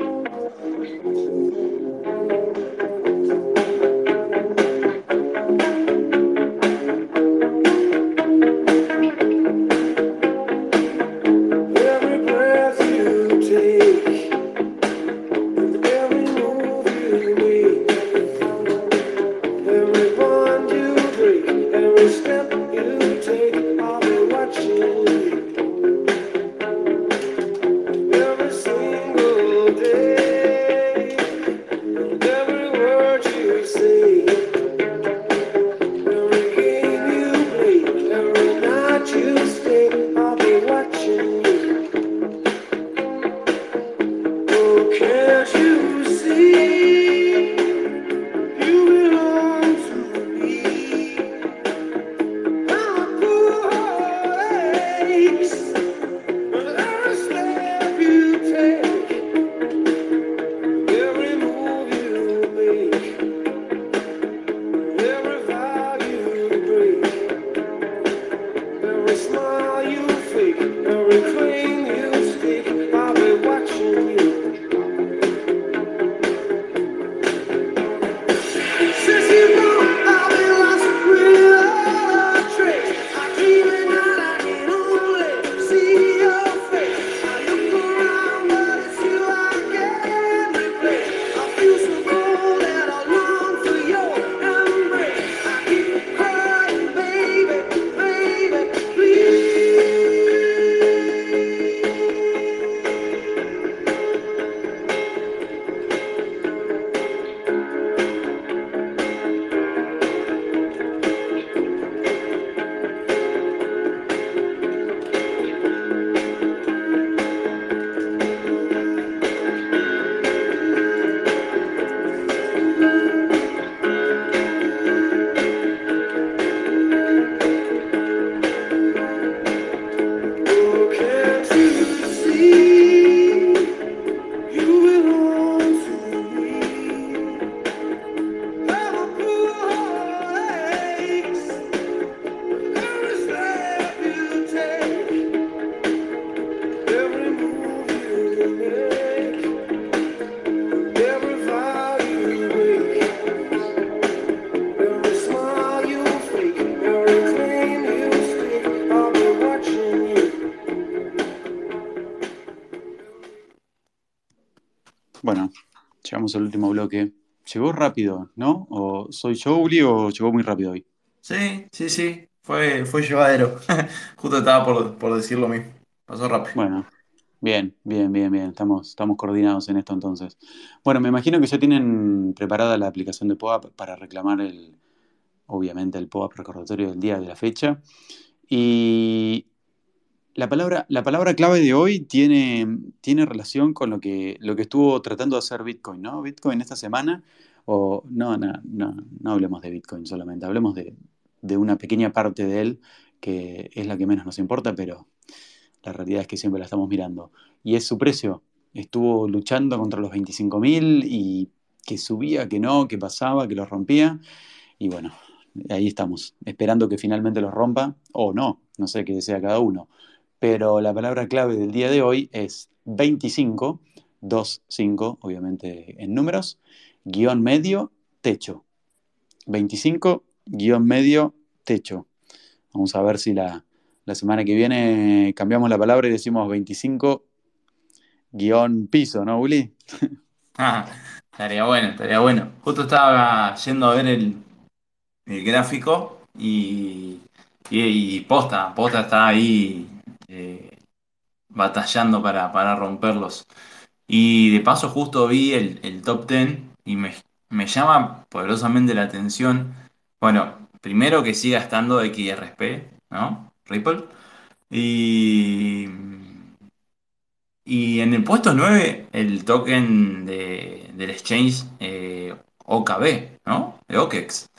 pasamos al último bloque. Llegó rápido, ¿no? ¿O soy yo, Uli, o llegó muy rápido hoy? Sí, sí, sí, fue, fue llevadero. Justo estaba por, por decir lo mismo. Pasó rápido. Bueno, bien, bien, bien, bien. Estamos, estamos coordinados en esto entonces. Bueno, me imagino que ya tienen preparada la aplicación de POAP para reclamar el, obviamente, el POAP recordatorio del día de la fecha. Y la palabra, la palabra clave de hoy tiene, tiene relación con lo que, lo que estuvo tratando de hacer Bitcoin, ¿no? Bitcoin esta semana, o no, no, no, no hablemos de Bitcoin solamente, hablemos de, de una pequeña parte de él, que es la que menos nos importa, pero la realidad es que siempre la estamos mirando. Y es su precio. Estuvo luchando contra los 25.000 y que subía, que no, que pasaba, que los rompía. Y bueno, ahí estamos, esperando que finalmente los rompa, o no, no sé qué desea cada uno. Pero la palabra clave del día de hoy es 25, 25, obviamente en números, guion medio, techo. 25, guion medio, techo. Vamos a ver si la, la semana que viene cambiamos la palabra y decimos 25 guion piso, ¿no, Uli? Ah, estaría bueno, estaría bueno. Justo estaba yendo a ver el, el gráfico y, y, y posta, posta está ahí eh, batallando para, para romperlos. Y de paso justo vi el, el top 10 y me, me llama poderosamente la atención. Bueno, primero que siga estando XRP, ¿no? Ripple. Y, y en el puesto 9 el token de, del exchange eh, OKB, ¿no? De OKEX.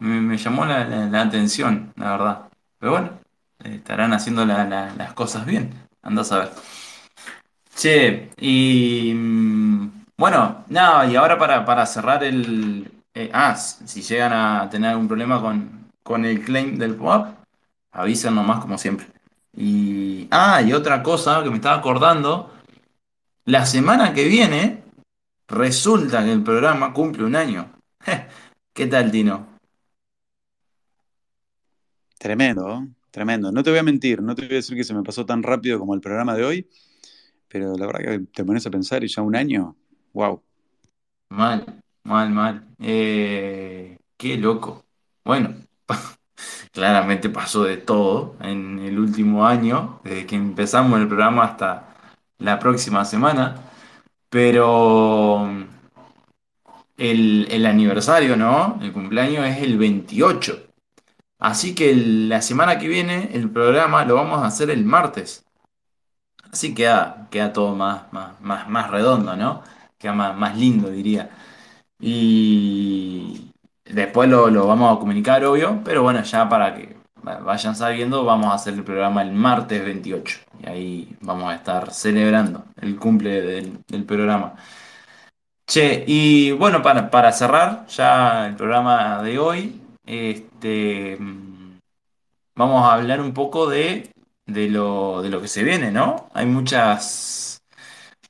Me, me llamó la, la- la atención, la verdad. Pero bueno, estarán haciendo la- la- las cosas bien. Andás a ver. Che, y mm, bueno, nada, y ahora para, para cerrar el... eh, ah, si llegan a tener algún problema con, con el claim del POAP, avisen nomás como siempre. Y, ah, y otra cosa que me estaba acordando, la semana que viene resulta que el programa cumple un año. ¿Qué tal, Tino? Tremendo, ¿eh? Tremendo. No te voy a mentir, no te voy a decir que se me pasó tan rápido como el programa de hoy, pero la verdad que te pones a pensar y ya un año, wow. Mal, mal, mal. Eh, qué loco. Bueno, claramente pasó de todo en el último año, desde que empezamos el programa hasta la próxima semana, pero el, el aniversario, ¿no? El cumpleaños es el 28. Así que la semana que viene el programa lo vamos a hacer el martes. Así queda, queda todo más, más, más, más redondo, ¿no? Queda más, más lindo, diría. Y después lo, lo vamos a comunicar, obvio, pero bueno, ya para que va- vayan sabiendo, vamos a hacer el programa el martes 28. Y ahí vamos a estar celebrando el cumple del, del programa. Che, y bueno, para, para cerrar ya el programa de hoy, este, mm, vamos a hablar un poco de, de lo, de lo que se viene, ¿no? Hay muchas,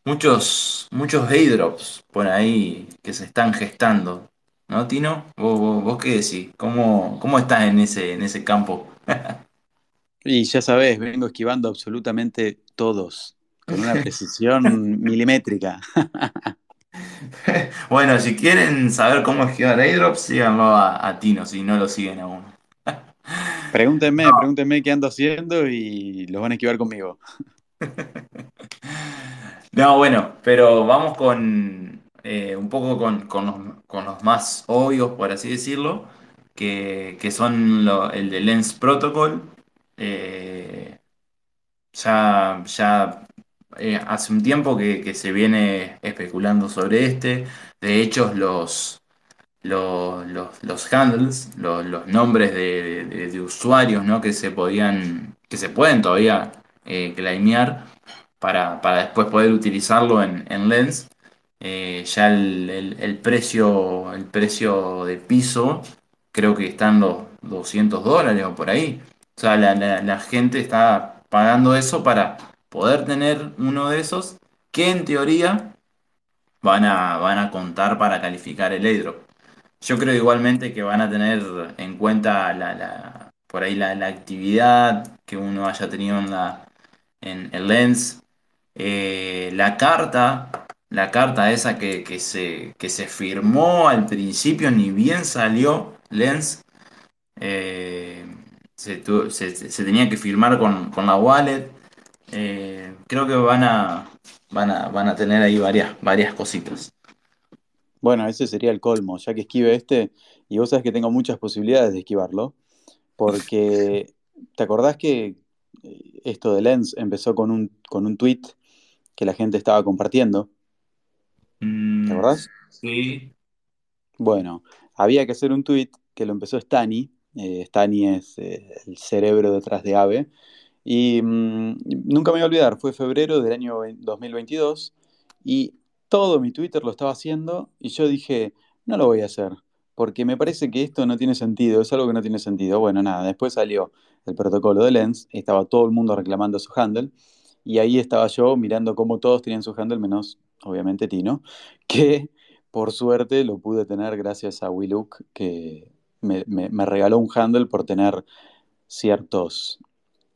muchos, muchos airdrops por ahí que se están gestando, ¿no, Tino? ¿Vos, vos- vos qué decís? ¿Cómo, cómo estás en ese, en ese campo? Y ya sabes, vengo esquivando absolutamente todos, con una precisión milimétrica. Bueno, si quieren saber cómo esquivar airdrops, síganlo a, a Tino, si no lo siguen aún. Pregúntenme, pregúntenme qué ando haciendo y los van a esquivar conmigo. No, bueno, pero vamos con eh, un poco con, con los, con los más obvios, por así decirlo, que, que son lo- el de Lens Protocol. Eh, ya ya eh, hace un tiempo que, que se viene especulando sobre este. De hecho, los, los, los, handles, los, los nombres de, de- usuarios, ¿no? que se podían, que se pueden todavía eh, claimear para, para después poder utilizarlo en, en Lens. Eh, ya el, el- precio, el precio de piso creo que está en los 200 dólares o por ahí. O sea, la- la gente está pagando eso para poder tener uno de esos que en teoría van a, van a contar para calificar el airdrop. Yo creo igualmente que van a tener en cuenta la, la- por ahí la, la actividad que uno haya tenido en la, en el Lens, eh, la carta la carta esa que, que se, que se firmó al principio, ni bien salió Lens, eh, se, se- se tenía que firmar con, con la wallet. Eh, creo que van a, van a, van a tener ahí varias, varias cositas. Bueno, ese sería el colmo, ya que esquive este, y vos sabés que tengo muchas posibilidades de esquivarlo, porque ¿te acordás que eh, esto de Lens empezó con un, con un tweet que la gente estaba compartiendo? ¿Te Mm, acordás? sí, Bueno, había que hacer un tweet que lo empezó Stani. eh, Stani es eh, el cerebro detrás de Ave. Y mm, nunca me voy a olvidar, fue febrero del año 2022 y todo mi Twitter lo estaba haciendo y yo dije, no lo voy a hacer, porque me parece que esto no tiene sentido, es algo que no tiene sentido. Bueno, nada, después salió el protocolo de Lens, estaba todo el mundo reclamando su handle y ahí estaba yo mirando cómo todos tenían su handle, menos obviamente Tino, que por suerte lo pude tener gracias a Willook, que me regaló un handle por tener ciertos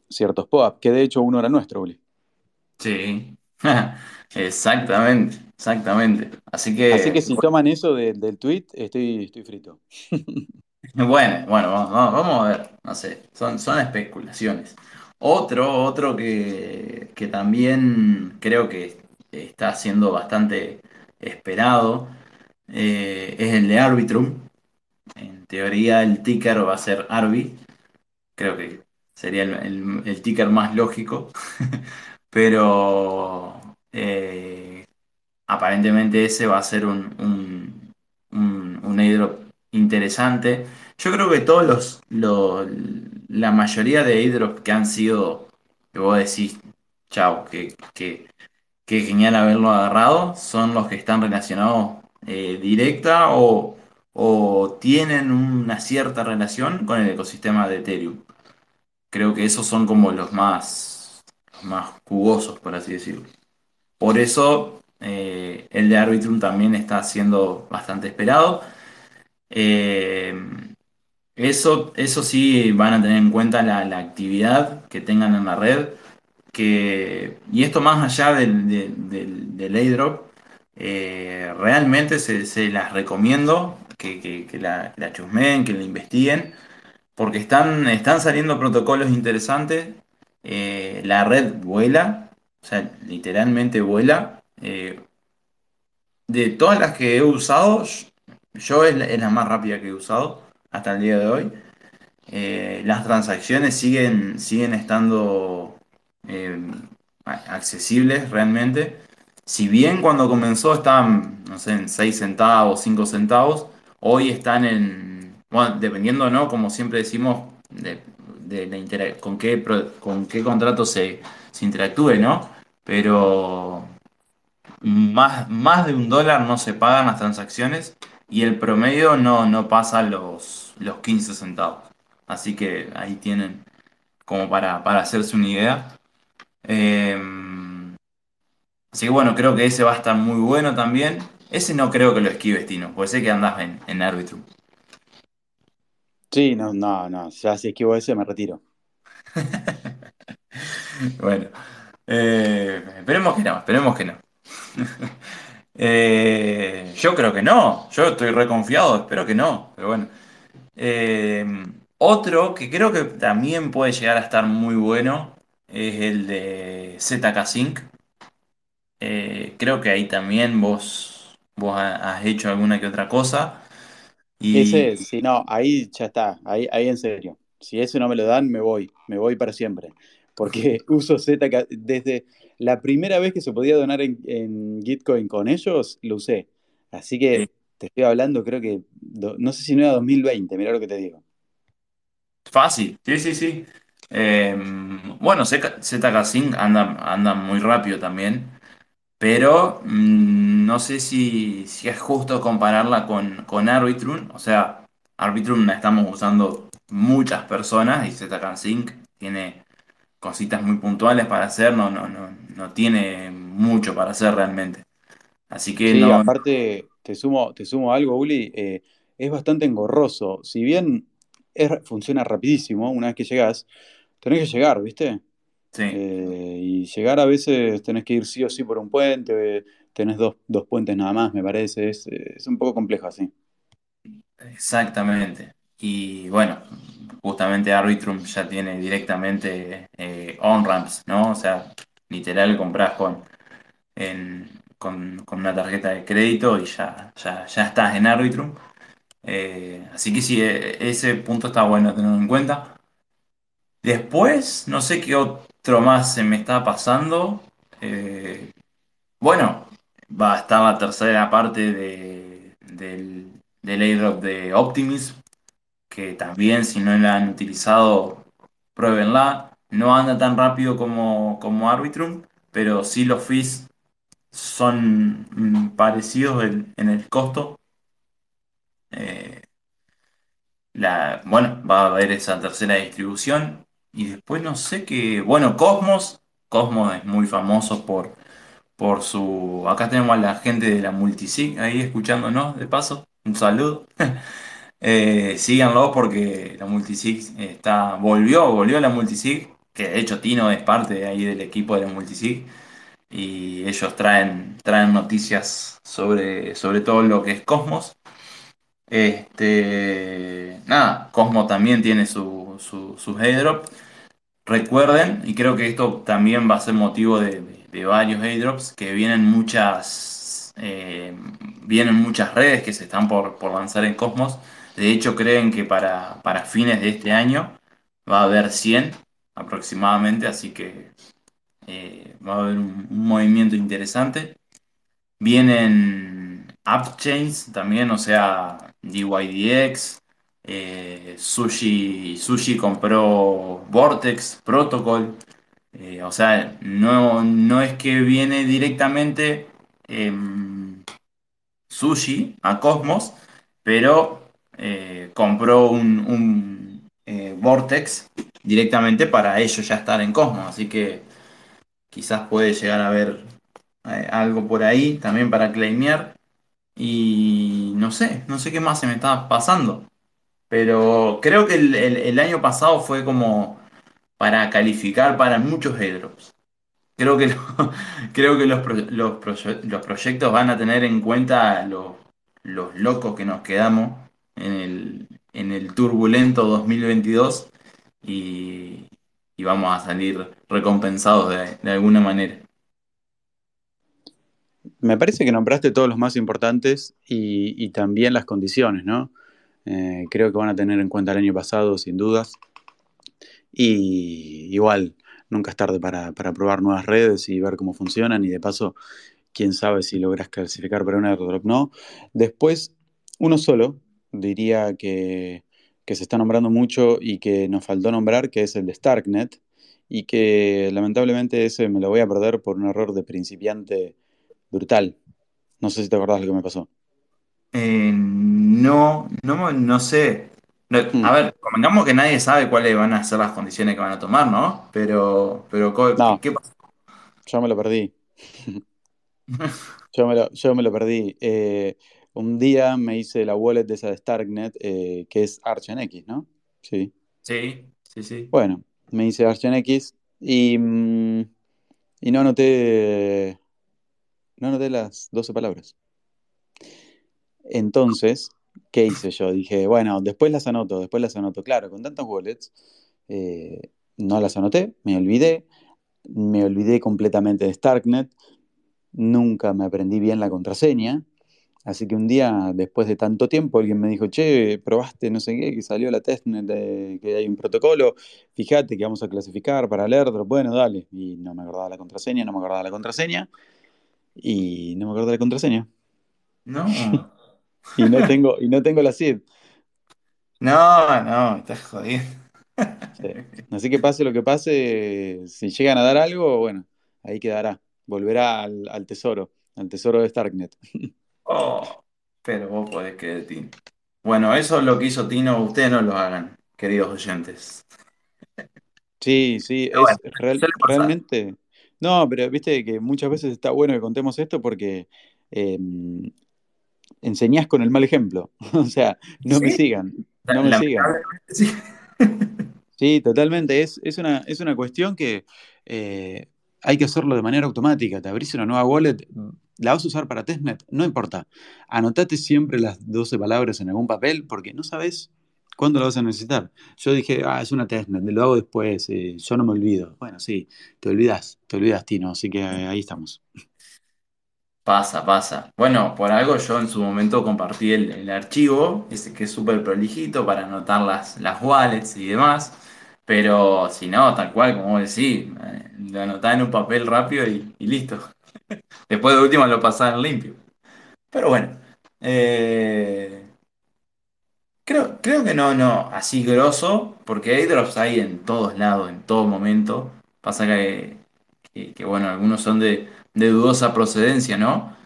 ciertos POAP, que de hecho uno era nuestro, Uli. sí. Exactamente, exactamente. Así Así que, que si toman eso de- del tweet, estoy, estoy frito. bueno, bueno, vamos a ver. No sé, son, son especulaciones. Otro, otro que, que también creo que está siendo bastante esperado eh, es el de Arbitrum. En teoría el ticker va a ser Arbi. Creo que sería el, ticker más lógico. Pero eh, aparentemente ese va a ser un, un, un, airdrop interesante. Yo creo que todos los, la mayoría de airdrops que han sido, que vos decís, chao, que, que, que genial haberlo agarrado, son los que están relacionados eh, directa o, o tienen una cierta relación con el ecosistema de Ethereum. Creo que esos son como los más, los más jugosos, por así decirlo. Por eso eh, el de Arbitrum también está siendo bastante esperado. Eh, eso, eso sí van a tener en cuenta la, la actividad que tengan en la red. Que, y esto más allá del, de- del, del airdrop, eh, realmente se, se las recomiendo que, que- la, la chusmeen, que la investiguen porque están, están saliendo protocolos interesantes. eh, la red vuela, o sea, literalmente vuela. Eh, de todas las que he usado, yo es la, más rápida que he usado hasta el día de hoy. Eh, las transacciones siguen, siguen estando accesibles realmente. Si bien cuando comenzó estaban, no sé, en 6 centavos, 5 centavos, hoy están en, dependiendo, ¿no? Como siempre decimos, de, con qué, con qué contrato se, se interactúe, ¿no? Pero más, más de un dólar no se pagan las transacciones y el promedio no, no pasa los, los 15 centavos. Así que ahí tienen como para, para hacerse una idea. Eh, así que bueno, creo que ese va a estar muy bueno también. Ese no creo que lo esquives, Tino, porque sé que andás en, en Arbitrum. Sí, no, no, no, ya si esquivo ese me retiro. Bueno, eh, esperemos que no, esperemos que no. Eh, yo creo que no, yo estoy reconfiado, espero que no, pero bueno. Eh, otro que creo que también puede llegar a estar muy bueno es el de ZK Sync. Creo que ahí también vos, vos ha- has hecho alguna que otra cosa. Y Ese, sí, no, ahí ya está, ahí, ahí en serio. Si ese no me lo dan, me voy, me voy para siempre. Porque uso ZK, desde la primera vez que se podía donar en, en Gitcoin con ellos, lo usé. Así que te estoy hablando, creo que, do- no sé si no era 2020, mirá lo que te digo. fácil, sí, sí, sí. Eh, bueno, ZK ZK Sync anda, anda muy rápido también. Pero mm, no sé si, si es justo compararla con, con Arbitrum. O sea, Arbitrum la estamos usando muchas personas y ZK Sync tiene cositas muy puntuales para hacer, no, no, no, no tiene mucho para hacer realmente. Así que Sí, no, aparte, te sumo, te sumo algo, Uli, eh, es bastante engorroso. Si bien es- funciona rapidísimo, una vez que llegás, tenés que llegar, ¿viste? Sí, Eh, y llegar a veces tenés que ir sí o sí por un puente, tenés dos, dos puentes nada más, me parece. Es, es un poco complejo así. Exactamente. Y bueno, justamente Arbitrum ya tiene directamente eh, on-ramps, ¿no? O sea, literal compras con, en- con, con una tarjeta de crédito y ya, ya, ya estás en Arbitrum. Eh, así que sí, eh, ese punto está bueno tenerlo en cuenta. Después, no sé qué otro más se me está pasando. Eh, bueno, va a estar la tercera parte de, del, del airdrop de Optimism, que también si no la han utilizado, pruébenla. No anda tan rápido como, como Arbitrum, pero sí los fees son mm, parecidos en, el costo. Eh, la, bueno, va a haber esa tercera distribución. Y después no sé qué. Bueno, Cosmos. Cosmos es muy famoso por, por su. Acá tenemos a la gente de la Multisig ahí escuchándonos, de paso. Un saludo. Eh, síganlo porque la Multisig está. Volvió, volvió la Multisig. Que de hecho Tino es parte ahí del equipo de la Multisig. Y ellos traen, traen noticias sobre, sobre todo lo que es Cosmos. Este, nada, Cosmo también tiene su, su, sus airdrops. Recuerden, y creo que esto también va a ser motivo de, de- varios airdrops, que vienen muchas, eh, vienen muchas redes que se están por, por lanzar en Cosmos. De hecho, creen que para, para fines de este año va a haber 100 aproximadamente, así que eh, va a haber un un movimiento interesante. Vienen AppChains también, o sea, DYDX, eh, Sushi, Sushi compró Vortex, Protocol, eh, o sea, no, no es que viene directamente em, Sushi a Cosmos, pero eh, compró un, Vortex directamente para ellos ya estar en Cosmos, así que quizás puede llegar a haber algo por ahí también para claimear. Y no sé, no sé qué más se me está pasando. Pero creo que el, el- año pasado fue como para calificar para muchos airdrops. Creo que, creo que los, los, los proyectos van a tener en cuenta los, los locos que nos quedamos en el, en el turbulento 2022 y, y vamos a salir recompensados de, de alguna manera. Me parece que nombraste todos los más importantes y, y también las condiciones, ¿no? Eh, creo que van a tener en cuenta el año pasado, sin dudas. Y igual, nunca es tarde para, para probar nuevas redes y ver cómo funcionan. Y de paso, quién sabe si logras clasificar para un airdrop, ¿no? Después, uno solo, diría que, que se está nombrando mucho y que nos faltó nombrar, que es el de Starknet. Y que lamentablemente ese me lo voy a perder por un error de principiante brutal. No sé si te acordás lo que me pasó. Eh, no, no, no sé. No, Hmm. a ver, convengamos que nadie sabe cuáles van a ser las condiciones que van a tomar, ¿no? Pero, pero No, ¿qué pasa? yo me lo perdí. Yo me lo, yo me lo perdí. Eh, un día me hice la wallet de esa de Starknet, eh, que es ArchNX, ¿no? Sí. Sí, sí, sí. Bueno, me hice ArchNX y, mm, y no anoté, no anoté las 12 palabras. Entonces, ¿qué hice yo? Dije, bueno, después las anoto, después las anoto. Claro, con tantos wallets, eh, no las anoté, me olvidé, me olvidé completamente de Starknet, nunca me aprendí bien la contraseña. Así que un día, después de tanto tiempo, alguien me dijo, che, probaste no sé qué, que salió la testnet, de, que hay un protocolo, fíjate que vamos a clasificar para el airdrop, bueno, dale. Y no me acordaba la contraseña, no me acordaba la contraseña, y no me acordaba la contraseña. No, Y no tengo, y no tengo la SID. no, no, estás jodiendo. Sí. Así que pase lo que pase, si llegan a dar algo, bueno, ahí quedará. Volverá al, al tesoro, al tesoro de Starknet. Oh, pero vos podés creer, Tino. Bueno, eso es lo que hizo Tino, ustedes no lo hagan, queridos oyentes. Sí, sí, bueno, es real- realmente. No, pero viste que muchas veces está bueno que contemos esto porque eh, enseñás con el mal ejemplo. O sea, no me sigan, no me sigan. sí. Sí, totalmente. Es, es una, es una cuestión que eh, hay que hacerlo de manera automática. Te abrís una nueva wallet, ¿La vas a usar para testnet? No importa. Anotate siempre las 12 palabras en algún papel porque no sabes cuándo lo vas a necesitar. Yo dije, ah, es una testnet, lo hago después, eh, yo no me olvido. Bueno, sí, te olvidas, te olvidas, Tino, así que ahí estamos. Pasa, pasa. Bueno, por algo yo en su momento compartí el, el archivo, ese que es súper prolijito para anotar las, las wallets y demás. Pero si no, tal cual, como vos decís, eh, lo anotás en un papel rápido y, listo. Después de último lo pasás en limpio. Pero bueno, eh, creo, creo que no, no, así grosso, porque hay en todos lados, en todo momento. Pasa que, que, que, bueno, algunos son de, de dudosa procedencia, ¿no?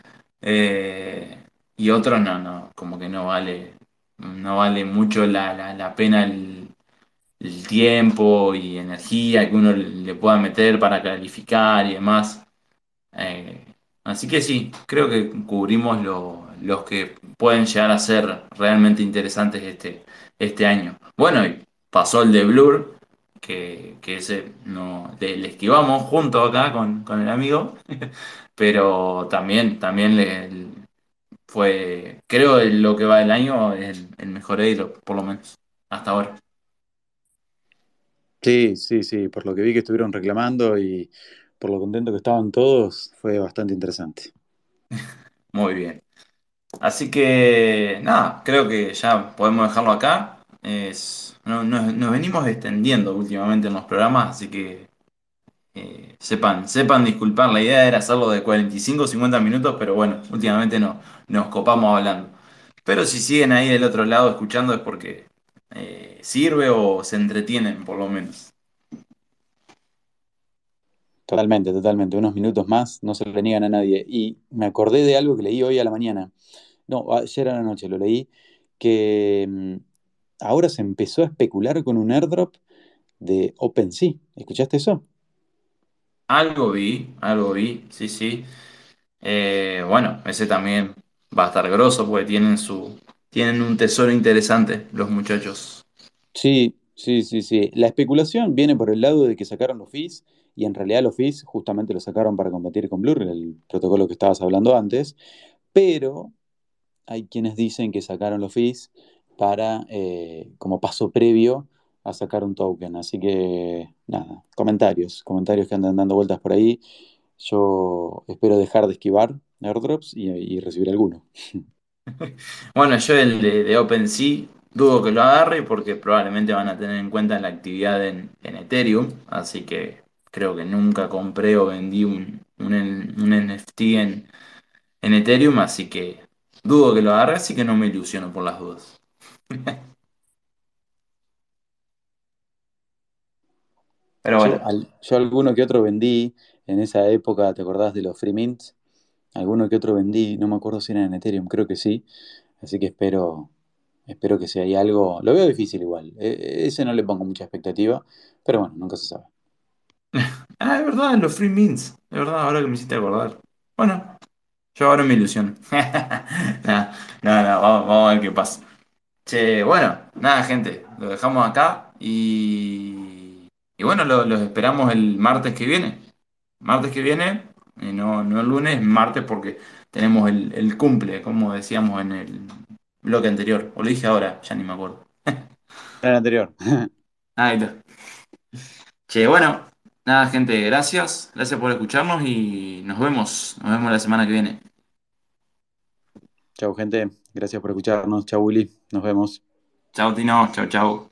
Eh, y otros no, no, como que no vale, no vale mucho la, la, la pena el, tiempo y energía que uno le pueda meter para calificar y demás. Eh, así que sí, creo que cubrimos lo- los que pueden llegar a ser realmente interesantes este, este año. Bueno, y pasó el de Blur, que, que ese no, le, le esquivamos junto acá con, con el amigo, pero también, también le, fue, creo lo que va del año es el, el mejor airdrop, por lo menos, hasta ahora. Sí, sí, sí, por lo que vi que estuvieron reclamando y por lo contento que estaban todos, fue bastante interesante. Muy bien. Así que nada, creo que ya podemos dejarlo acá. Es, no- no- nos venimos extendiendo últimamente en los programas, así que eh, sepan, sepan disculpar. La idea era hacerlo de 45 o 50 minutos, pero bueno, últimamente no, nos copamos hablando. Pero si siguen ahí del otro lado escuchando es porque eh, sirve o se entretienen, por lo menos. Totalmente, totalmente. Unos minutos más no se le niegan a nadie. Y me acordé de algo que leí hoy a la mañana. No, ayer a la noche lo leí, que mm, ahora se empezó a especular con un airdrop de OpenSea. ¿Escuchaste eso? Algo vi, algo vi, sí, sí. Eh, bueno, ese también va a estar grosso porque tienen su, tienen un tesoro interesante los muchachos. Sí, sí, sí, sí. La especulación viene por el lado de que sacaron los fees y en realidad los fees justamente los sacaron para combatir con Blur, el protocolo que estabas hablando antes, pero hay quienes dicen que sacaron los fees para, eh, como paso previo a sacar un token. Así que, nada, comentarios, comentarios que andan dando vueltas por ahí. Yo espero dejar de esquivar airdrops y, recibir alguno. Bueno, yo el de, OpenSea dudo que lo agarre porque probablemente van a tener en cuenta la actividad en, Ethereum, así que creo que nunca compré o vendí un, un, un NFT en, en Ethereum, así que dudo que lo agarre, así que no me ilusiono por las dudas. Pero Yo, bueno, al- yo alguno que otro vendí en esa época, ¿te acordás de los free mints? Alguno que otro vendí, no me acuerdo si era en Ethereum, creo que sí. Así que espero, espero que si hay algo. Lo veo difícil igual. E- ese no le pongo mucha expectativa, pero bueno, nunca se sabe. ah, es verdad, los free mints, es verdad, ahora que me hiciste acordar. Bueno, yo ahora me ilusiono. No, no, no, vamos, vamos a ver qué pasa. Che, bueno, nada, gente, lo dejamos acá y, y bueno, lo- los esperamos el martes que viene. Martes que viene, y no, no el lunes, martes porque tenemos el, el cumple, como decíamos en el bloque anterior. O lo dije ahora, ya ni me acuerdo. El anterior. Ahí está. Che, bueno, nada, gente, gracias. Gracias por escucharnos y nos vemos. Nos vemos la semana que viene. Chau, gente. Gracias por escucharnos. Chau, Willy. Nos vemos. Chao, Tino. Chao, chao.